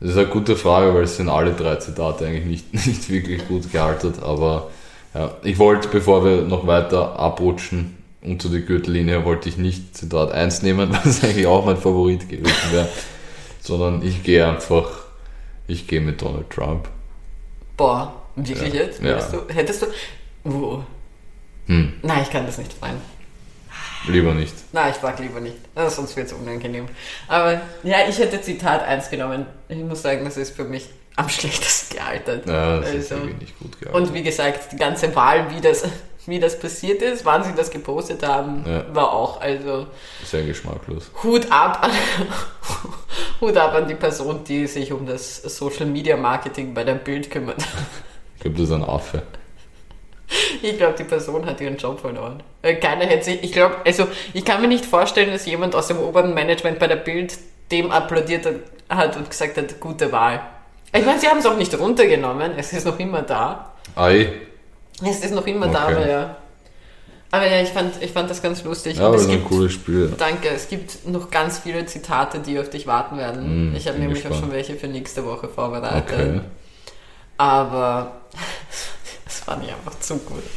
es ist eine gute Frage, weil es sind alle drei Zitate eigentlich nicht, nicht wirklich gut gealtert. Aber ja, ich wollte, bevor wir noch weiter abrutschen unter die Gürtellinie, wollte ich nicht Zitat 1 nehmen, was eigentlich auch mein Favorit gewesen wäre, sondern ich gehe einfach, ich gehe mit Donald Trump. Boah, wirklich Ja, jetzt? ja. Hättest du, hättest du, uh. Hm, Nein, ich kann das nicht freuen. Lieber nicht. Nein, ich frag lieber nicht, sonst wird es unangenehm. Aber ja, ich hätte Zitat 1 genommen. Ich muss sagen, das ist für mich am schlechtesten gealtert. Ja, das ist Also- wirklich nicht gut gealtert. Und wie gesagt, die ganze Wahl, wie das, wie das passiert ist, wann sie das gepostet haben, Ja. war auch, also Sehr geschmacklos. Hut ab an, Hut ab an die Person, die sich um das Social Media Marketing bei der Bild kümmert. Ich glaube, das ist ein Affe. Ich glaube, die Person hat ihren Job verloren. Äh, Keiner hätte sich, ich glaube, also ich kann mir nicht vorstellen, dass jemand aus dem oberen Management bei der Bild dem applaudiert hat und gesagt hat, gute Wahl. Ich meine, sie haben es auch nicht runtergenommen, es ist noch immer da. Ei. Es ist noch immer da, Okay. aber ja. Aber ja, ich fand, ich fand das ganz lustig. Ja, aber es das ist ein cooles Spiel. danke, es gibt noch ganz viele Zitate, die auf dich warten werden. Mm, ich habe nämlich auch gespannt. schon welche für nächste Woche vorbereitet. Okay. Aber fand ich einfach zu gut.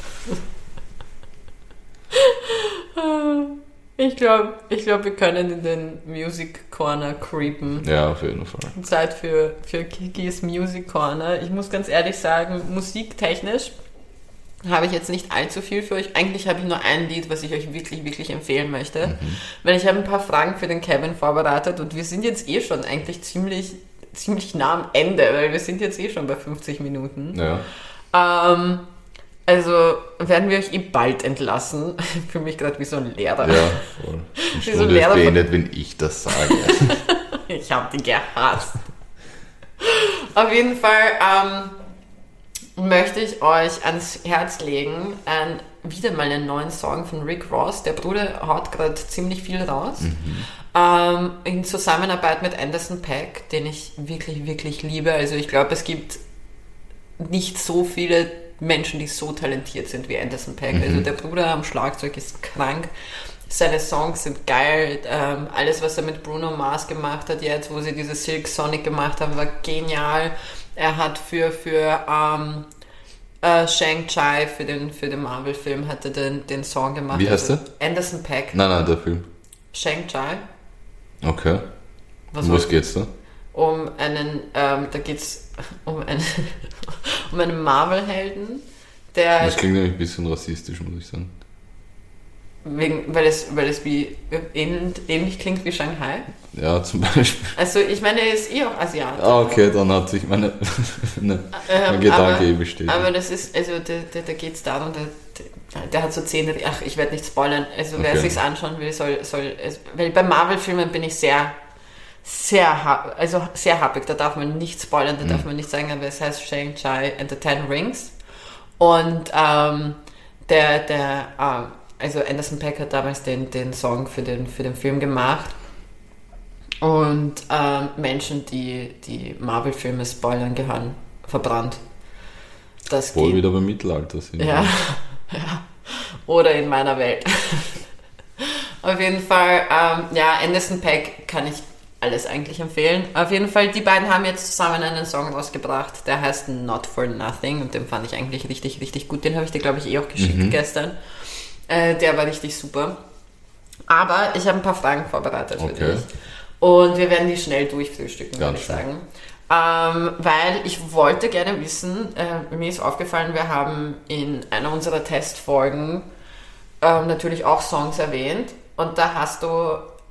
Ich glaube, ich glaub, wir können in den Music Corner creepen. Ja, auf jeden Fall. Zeit für, für Kikis Music Corner. Ich muss ganz ehrlich sagen, musiktechnisch habe ich jetzt nicht allzu viel für euch. Eigentlich habe ich nur ein Lied, was ich euch wirklich, wirklich empfehlen möchte. Weil ich habe ein paar Fragen für den Kevin vorbereitet und wir sind jetzt eh schon eigentlich ziemlich, ziemlich nah am Ende, weil wir sind jetzt eh schon bei 50 Minuten. Ja. Ähm, also werden wir euch eh bald entlassen. Ich fühle mich gerade wie so ein Lehrer. Ja, voll. Die so Stunde Lehrer ist beendet, wenn ich das sage. ich habe die gehasst. Auf jeden Fall ähm, möchte ich euch ans Herz legen, ein, wieder mal einen neuen Song von Rick Ross. Der Bruder haut gerade ziemlich viel raus. Ähm, in Zusammenarbeit mit Anderson Pack, den ich wirklich, wirklich liebe. Also ich glaube, es gibt nicht so viele Menschen, die so talentiert sind wie Anderson Pack. Also der Bruder am Schlagzeug ist krank. Seine Songs sind geil. Ähm, alles, was er mit Bruno Mars gemacht hat jetzt, wo sie diese Silk Sonic gemacht haben, war genial. Er hat für, für ähm, äh, Shang-Chi, für den, für den Marvel-Film, hat er den, den Song gemacht. Wie heißt also, Anderson Pack. Nein, nein, der Film. Shang-Chi. Okay. Was was geht's da? Um einen, ähm, da geht's um einen, um einen Marvel-Helden, der Das klingt nämlich ein bisschen rassistisch, muss ich sagen. wegen, weil es, weil es wie ähnlich, ähnlich klingt wie Shanghai. Ja, zum Beispiel. Also ich meine, er ist eh auch Asiat. Ah, okay, dann hat sich meine, ne, mein Ähm, Gedanke aber, eh bestätigt. aber das ist, also da, da, da geht es darum, der, der, hat so Zähne, ach, ich werde nicht spoilern, also wer Okay. sich's anschauen will, soll, soll es, weil bei Marvel-Filmen bin ich sehr, sehr, ha- also sehr happig, da darf man nicht spoilern, da Mhm. darf man nicht sagen, aber es heißt Shang-Chi and the Ten Rings und ähm, der, der, ähm, also Anderson Peck hat damals den, den Song für den, für den Film gemacht und ähm, Menschen, die die Marvel-Filme spoilern, gehören verbrannt. Das Wohl wieder beim Mittelalter sind. Ja, ja. Oder in meiner Welt. Auf jeden Fall, ähm, ja, Anderson Pack kann ich alles eigentlich empfehlen. Auf jeden Fall, die beiden haben jetzt zusammen einen Song rausgebracht, der heißt Not for Nothing und den fand ich eigentlich richtig, richtig gut. Den habe ich dir, glaube ich, eh auch geschickt gestern. Äh, der war richtig super. Aber ich habe ein paar Fragen vorbereitet für Okay. dich. Und wir werden die schnell durchfrühstücken, würde ich sagen. Ähm, weil ich wollte gerne wissen, äh, mir ist aufgefallen, wir haben in einer unserer Testfolgen ähm, natürlich auch Songs erwähnt und da hast du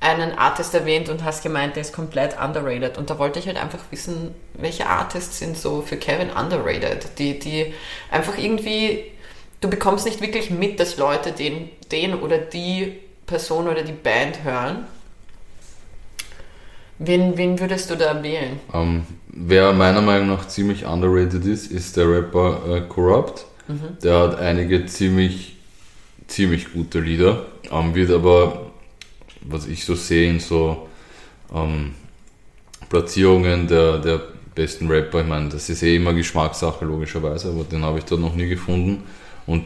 einen Artist erwähnt und hast gemeint, der ist komplett underrated und da wollte ich halt einfach wissen, welche Artists sind so für Kevin underrated, die, die einfach irgendwie, du bekommst nicht wirklich mit, dass Leute den, den oder die Person oder die Band hören. Wen, wen würdest du da wählen? Ähm, wer meiner Meinung nach ziemlich underrated ist, ist der Rapper äh, Corrupt. Der hat einige ziemlich, ziemlich gute Lieder, ähm, wird aber, was ich so sehe, in so ähm, Platzierungen der, der besten Rapper, ich meine, das ist eh immer Geschmackssache logischerweise, aber den habe ich dort noch nie gefunden. Und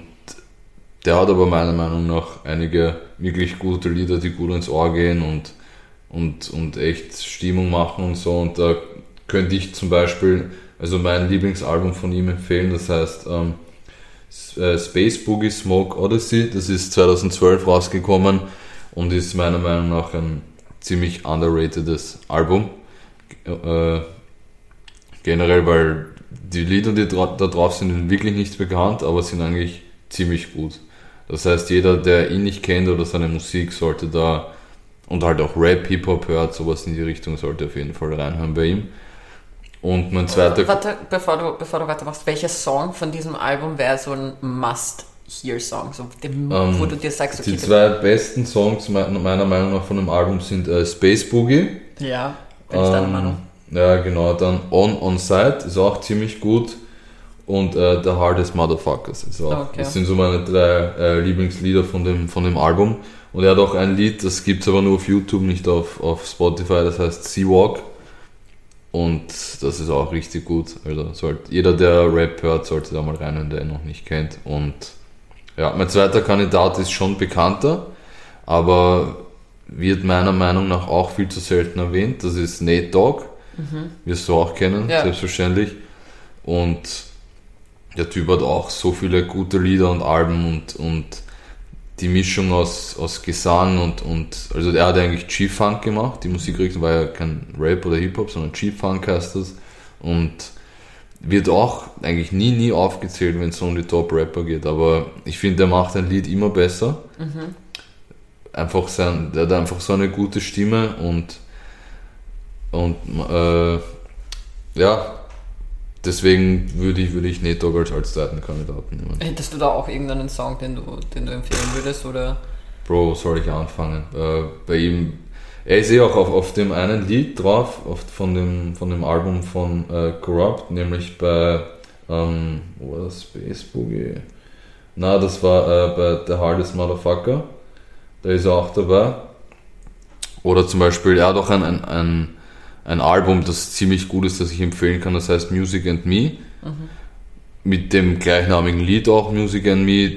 der hat aber meiner Meinung nach einige wirklich gute Lieder, die gut ins Ohr gehen und, und, und echt Stimmung machen und so. Und da könnte ich zum Beispiel, also mein Lieblingsalbum von ihm empfehlen, das heißt ähm, äh, Space Boogie Smoke Odyssey. Das ist 2012 rausgekommen und ist meiner Meinung nach ein ziemlich underratedes Album. Äh, generell, weil die Lieder, die da drauf sind, sind wirklich nicht bekannt, aber sind eigentlich ziemlich gut. Das heißt, jeder, der ihn nicht kennt oder seine Musik, sollte da und halt auch Rap, Hip-Hop hört, sowas in die Richtung, sollte auf jeden Fall reinhören bei ihm. Und mein zweiter. Warte, bevor du, bevor du weitermachst, welcher Song von diesem Album wäre so ein Must-Hear-Song, so dem, Ähm, wo du dir sagst, okay, Die zwei besten Songs me- meiner Meinung nach von dem Album sind äh, Space Boogie. ja, bin ich deiner Ähm, Meinung. Ja, genau. Dann On On Site ist auch ziemlich gut. Und äh, The Hardest Motherfuckers ist auch. Okay. Das sind so meine drei äh, Lieblingslieder von dem, von dem Album. Und er hat auch ein Lied, das gibt's aber nur auf YouTube, nicht auf, auf Spotify, das heißt Sea Walk. Und das ist auch richtig gut. Also sollte, jeder, der Rap hört, sollte da mal rein, wenn der ihn noch nicht kennt. Und ja, mein zweiter Kandidat ist schon bekannter, aber wird meiner Meinung nach auch viel zu selten erwähnt. Das ist Nate Dogg. Wirst du auch kennen, Ja. selbstverständlich. Und der Typ hat auch so viele gute Lieder und Alben und, und die Mischung aus, aus Gesang und, und also er hat eigentlich G-Funk gemacht. Die Musikrichtung war ja kein Rap oder Hip-Hop, sondern G-Funk heißt das. Und wird auch eigentlich nie, nie aufgezählt, wenn es um die Top-Rapper geht. Aber ich finde, der macht ein Lied immer besser. Einfach sein, der hat einfach so eine gute Stimme und, und äh, ja, deswegen würde ich, würde ich Nate Dogg als, als zweiten Kandidaten nehmen. Hättest du da auch irgendeinen Song, den du, den du empfehlen würdest? Oder? Bro, soll ich anfangen? Äh, bei ihm, Er ist eh auch auf, auf dem einen Lied drauf, auf, von, dem, von dem Album von äh, Corrupt, nämlich bei, ähm, wo war das, Space Boogie? Na, das war äh, bei The Hardest Motherfucker, da ist er auch dabei. Oder zum Beispiel, er hat auch ein, ein, ein, ein Album, das ziemlich gut ist, das ich empfehlen kann, das heißt Music and Me. Mhm. Mit dem gleichnamigen Lied auch, Music and Me,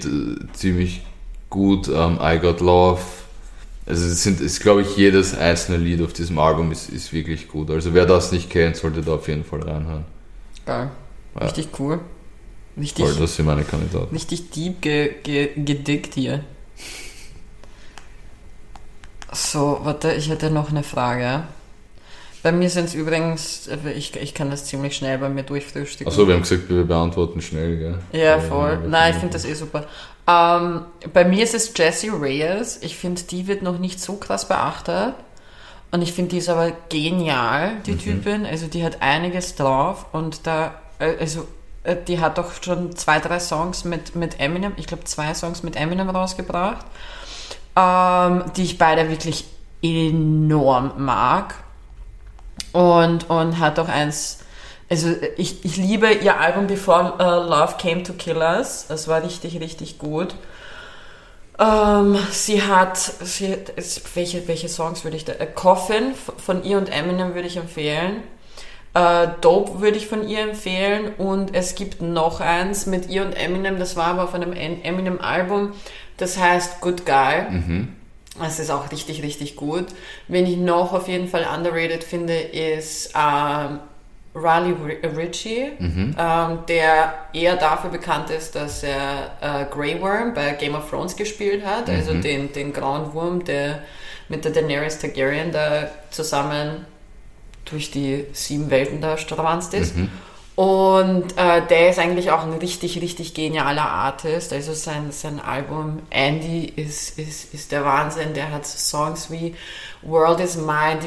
ziemlich gut, ähm, I Got Love, also es sind, ist glaube ich, jedes einzelne Lied auf diesem Album ist, ist wirklich gut. Also wer das nicht kennt, sollte da auf jeden Fall reinhören. Geil. Ja. Richtig cool. Richtig, Voll, das sind meine Kandidaten. Richtig deep ge, ge, gedickt hier. So, warte, ich hätte noch eine Frage. Bei mir sind es übrigens, ich, ich kann das ziemlich schnell bei mir durchfrühstücken. Achso, wir haben gesagt, wir beantworten schnell, gell? Ja, voll. Nein, ich finde das eh super. Ähm, bei mir ist es Jessie Reyes. Ich finde, die wird noch nicht so krass beachtet. Und ich finde, die ist aber genial, die mhm. Typin. Also die hat einiges drauf und da, äh, also äh, die hat doch schon zwei, drei Songs mit, mit Eminem, ich glaube zwei Songs mit Eminem rausgebracht, ähm, die ich beide wirklich enorm mag. Und, und hat auch eins, also ich, ich liebe ihr Album Before uh, Love Came to Kill Us. Das war richtig, richtig gut. Ähm, sie hat, sie, welche, welche Songs würde ich da, Coffin von ihr und Eminem würde ich empfehlen. Äh, Dope würde ich von ihr empfehlen und es gibt noch eins mit ihr und Eminem, das war aber auf einem Eminem-Album, das heißt Good Guy. Mhm. Das ist auch richtig, richtig gut. Wen ich noch auf jeden Fall underrated finde, ist ähm, Riley Ritchie, mhm. ähm, der eher dafür bekannt ist, dass er äh, Grey Worm bei Game of Thrones gespielt hat, also mhm. den, den grauen Wurm, der mit der Daenerys Targaryen da zusammen durch die sieben Welten da stravanzt ist. Mhm. Und äh, der ist eigentlich auch ein richtig, richtig genialer Artist. Also sein, sein Album Andy ist, ist, ist der Wahnsinn. Der hat Songs wie World is Mine,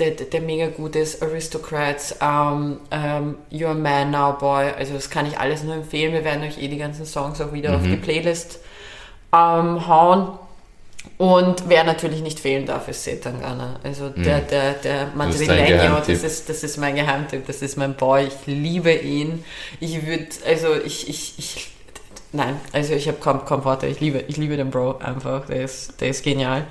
der, der mega gut ist, Aristocrats, um, um, You're a Man Now Boy. Also das kann ich alles nur empfehlen. Wir werden euch eh die ganzen Songs auch wieder mhm. auf die Playlist ähm, hauen. Und wer natürlich nicht fehlen darf, ist Setangana. Also der, mhm. der, der Madrileño, das, das, ist, das ist mein Geheimtipp, das ist mein Boy, ich liebe ihn. Ich würde, also ich, ich, ich, nein, also ich habe kaum, kaum Worte, ich liebe, ich liebe den Bro einfach, der ist, der ist genial.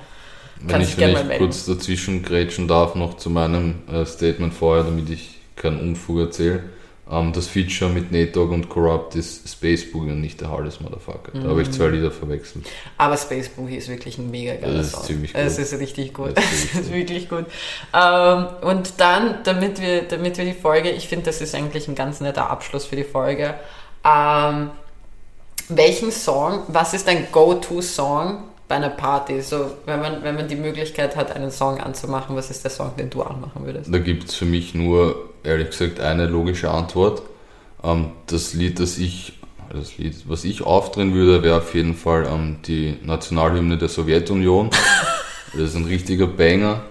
Wenn ich, wenn ich kurz dazwischen grätschen darf, noch zu meinem äh, Statement vorher, damit ich keinen Unfug erzähle. Ähm, das Feature mit Nate Dogg und Corrupt ist Space Boogie und nicht der Hardest Motherfucker. Mhm. Da habe ich zwei Lieder verwechselt. Aber Space Boogie ist wirklich ein mega geiler Das ist Song. ziemlich gut. Es ist richtig gut. Das ist, ist wirklich gut. Ähm, und dann, damit wir, damit wir die Folge, ich finde, das ist eigentlich ein ganz netter Abschluss für die Folge. Ähm, welchen Song, was ist dein Go-To-Song bei einer Party? So, wenn man, wenn man die Möglichkeit hat, einen Song anzumachen, was ist der Song, den du anmachen würdest? Da gibt es für mich nur, ehrlich gesagt, eine logische Antwort. Ähm, das Lied, das ich, das Lied, was ich aufdrehen würde, wäre auf jeden Fall ähm, die Nationalhymne der Sowjetunion. das ist ein richtiger Banger.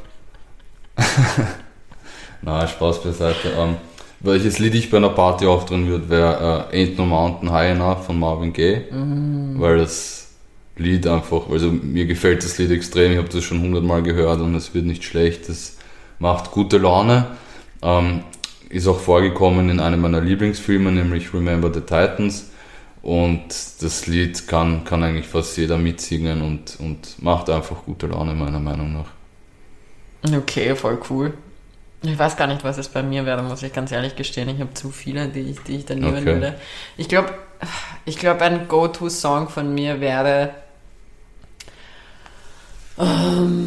Na, Spaß beiseite. Ähm, welches Lied ich bei einer Party aufdrehen würde, wäre äh, Ain't No Mountain High Enough von Marvin Gaye, mm. weil das Lied einfach, also mir gefällt das Lied extrem, ich habe das schon hundertmal gehört und es wird nicht schlecht, es macht gute Laune. Ähm, ist auch vorgekommen in einem meiner Lieblingsfilme, nämlich Remember the Titans. Und das Lied kann, kann eigentlich fast jeder mitsingen und, und macht einfach gute Laune, meiner Meinung nach. Okay, voll cool. Ich weiß gar nicht, was es bei mir wäre, muss ich ganz ehrlich gestehen. Ich habe zu viele, die ich, die ich dann nehmen okay. würde. Ich glaube, ich glaube, ein Go-To-Song von mir wäre. Ähm,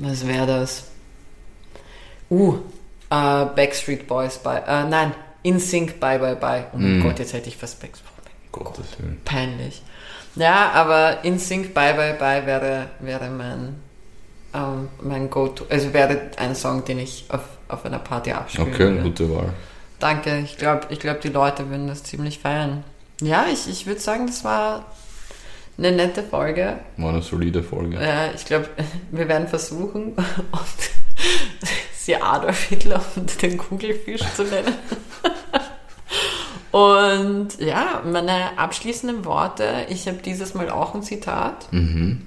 was wäre das? Uh, uh, Backstreet Boys bei. Uh, nein, In Sync Bye Bye Bye. Oh mein mm. Gott, jetzt hätte ich fast Backstreet Gott, Peinlich. Ja, aber In Sync Bye Bye Bye wäre, wäre mein, ähm, mein Go-To. Also wäre ein Song, den ich auf, auf einer Party abspielen Okay, würde. gute Wahl. Danke, ich glaube, ich glaub, die Leute würden das ziemlich feiern. Ja, ich, ich würde sagen, das war eine nette Folge. War eine solide Folge. Ja, ich glaube, wir werden versuchen, sie Adolf Hitler und den Kugelfisch zu nennen. und ja, meine abschließenden Worte, ich habe dieses Mal auch ein Zitat. Mhm.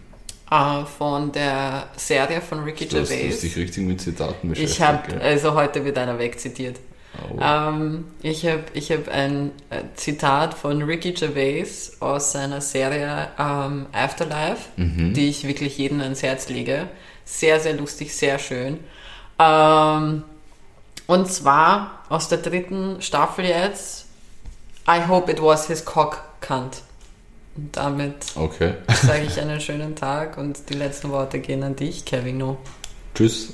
äh, von der Serie von Ricky Du hast, du Gervais. dich richtig mit Zitaten beschäftigt. Ich habe, also heute wird einer wegzitiert. Oh. Ähm, ich habe ich hab ein äh, Zitat von Ricky Gervais aus seiner Serie ähm, Afterlife, Mhm. die ich wirklich jedem ans Herz lege. Sehr, sehr lustig, sehr schön. Ähm, und zwar aus der dritten Staffel jetzt. I hope it was his cock cunt. Und damit Okay. sage ich einen schönen Tag und die letzten Worte gehen an dich, Kevin. No. Tschüss.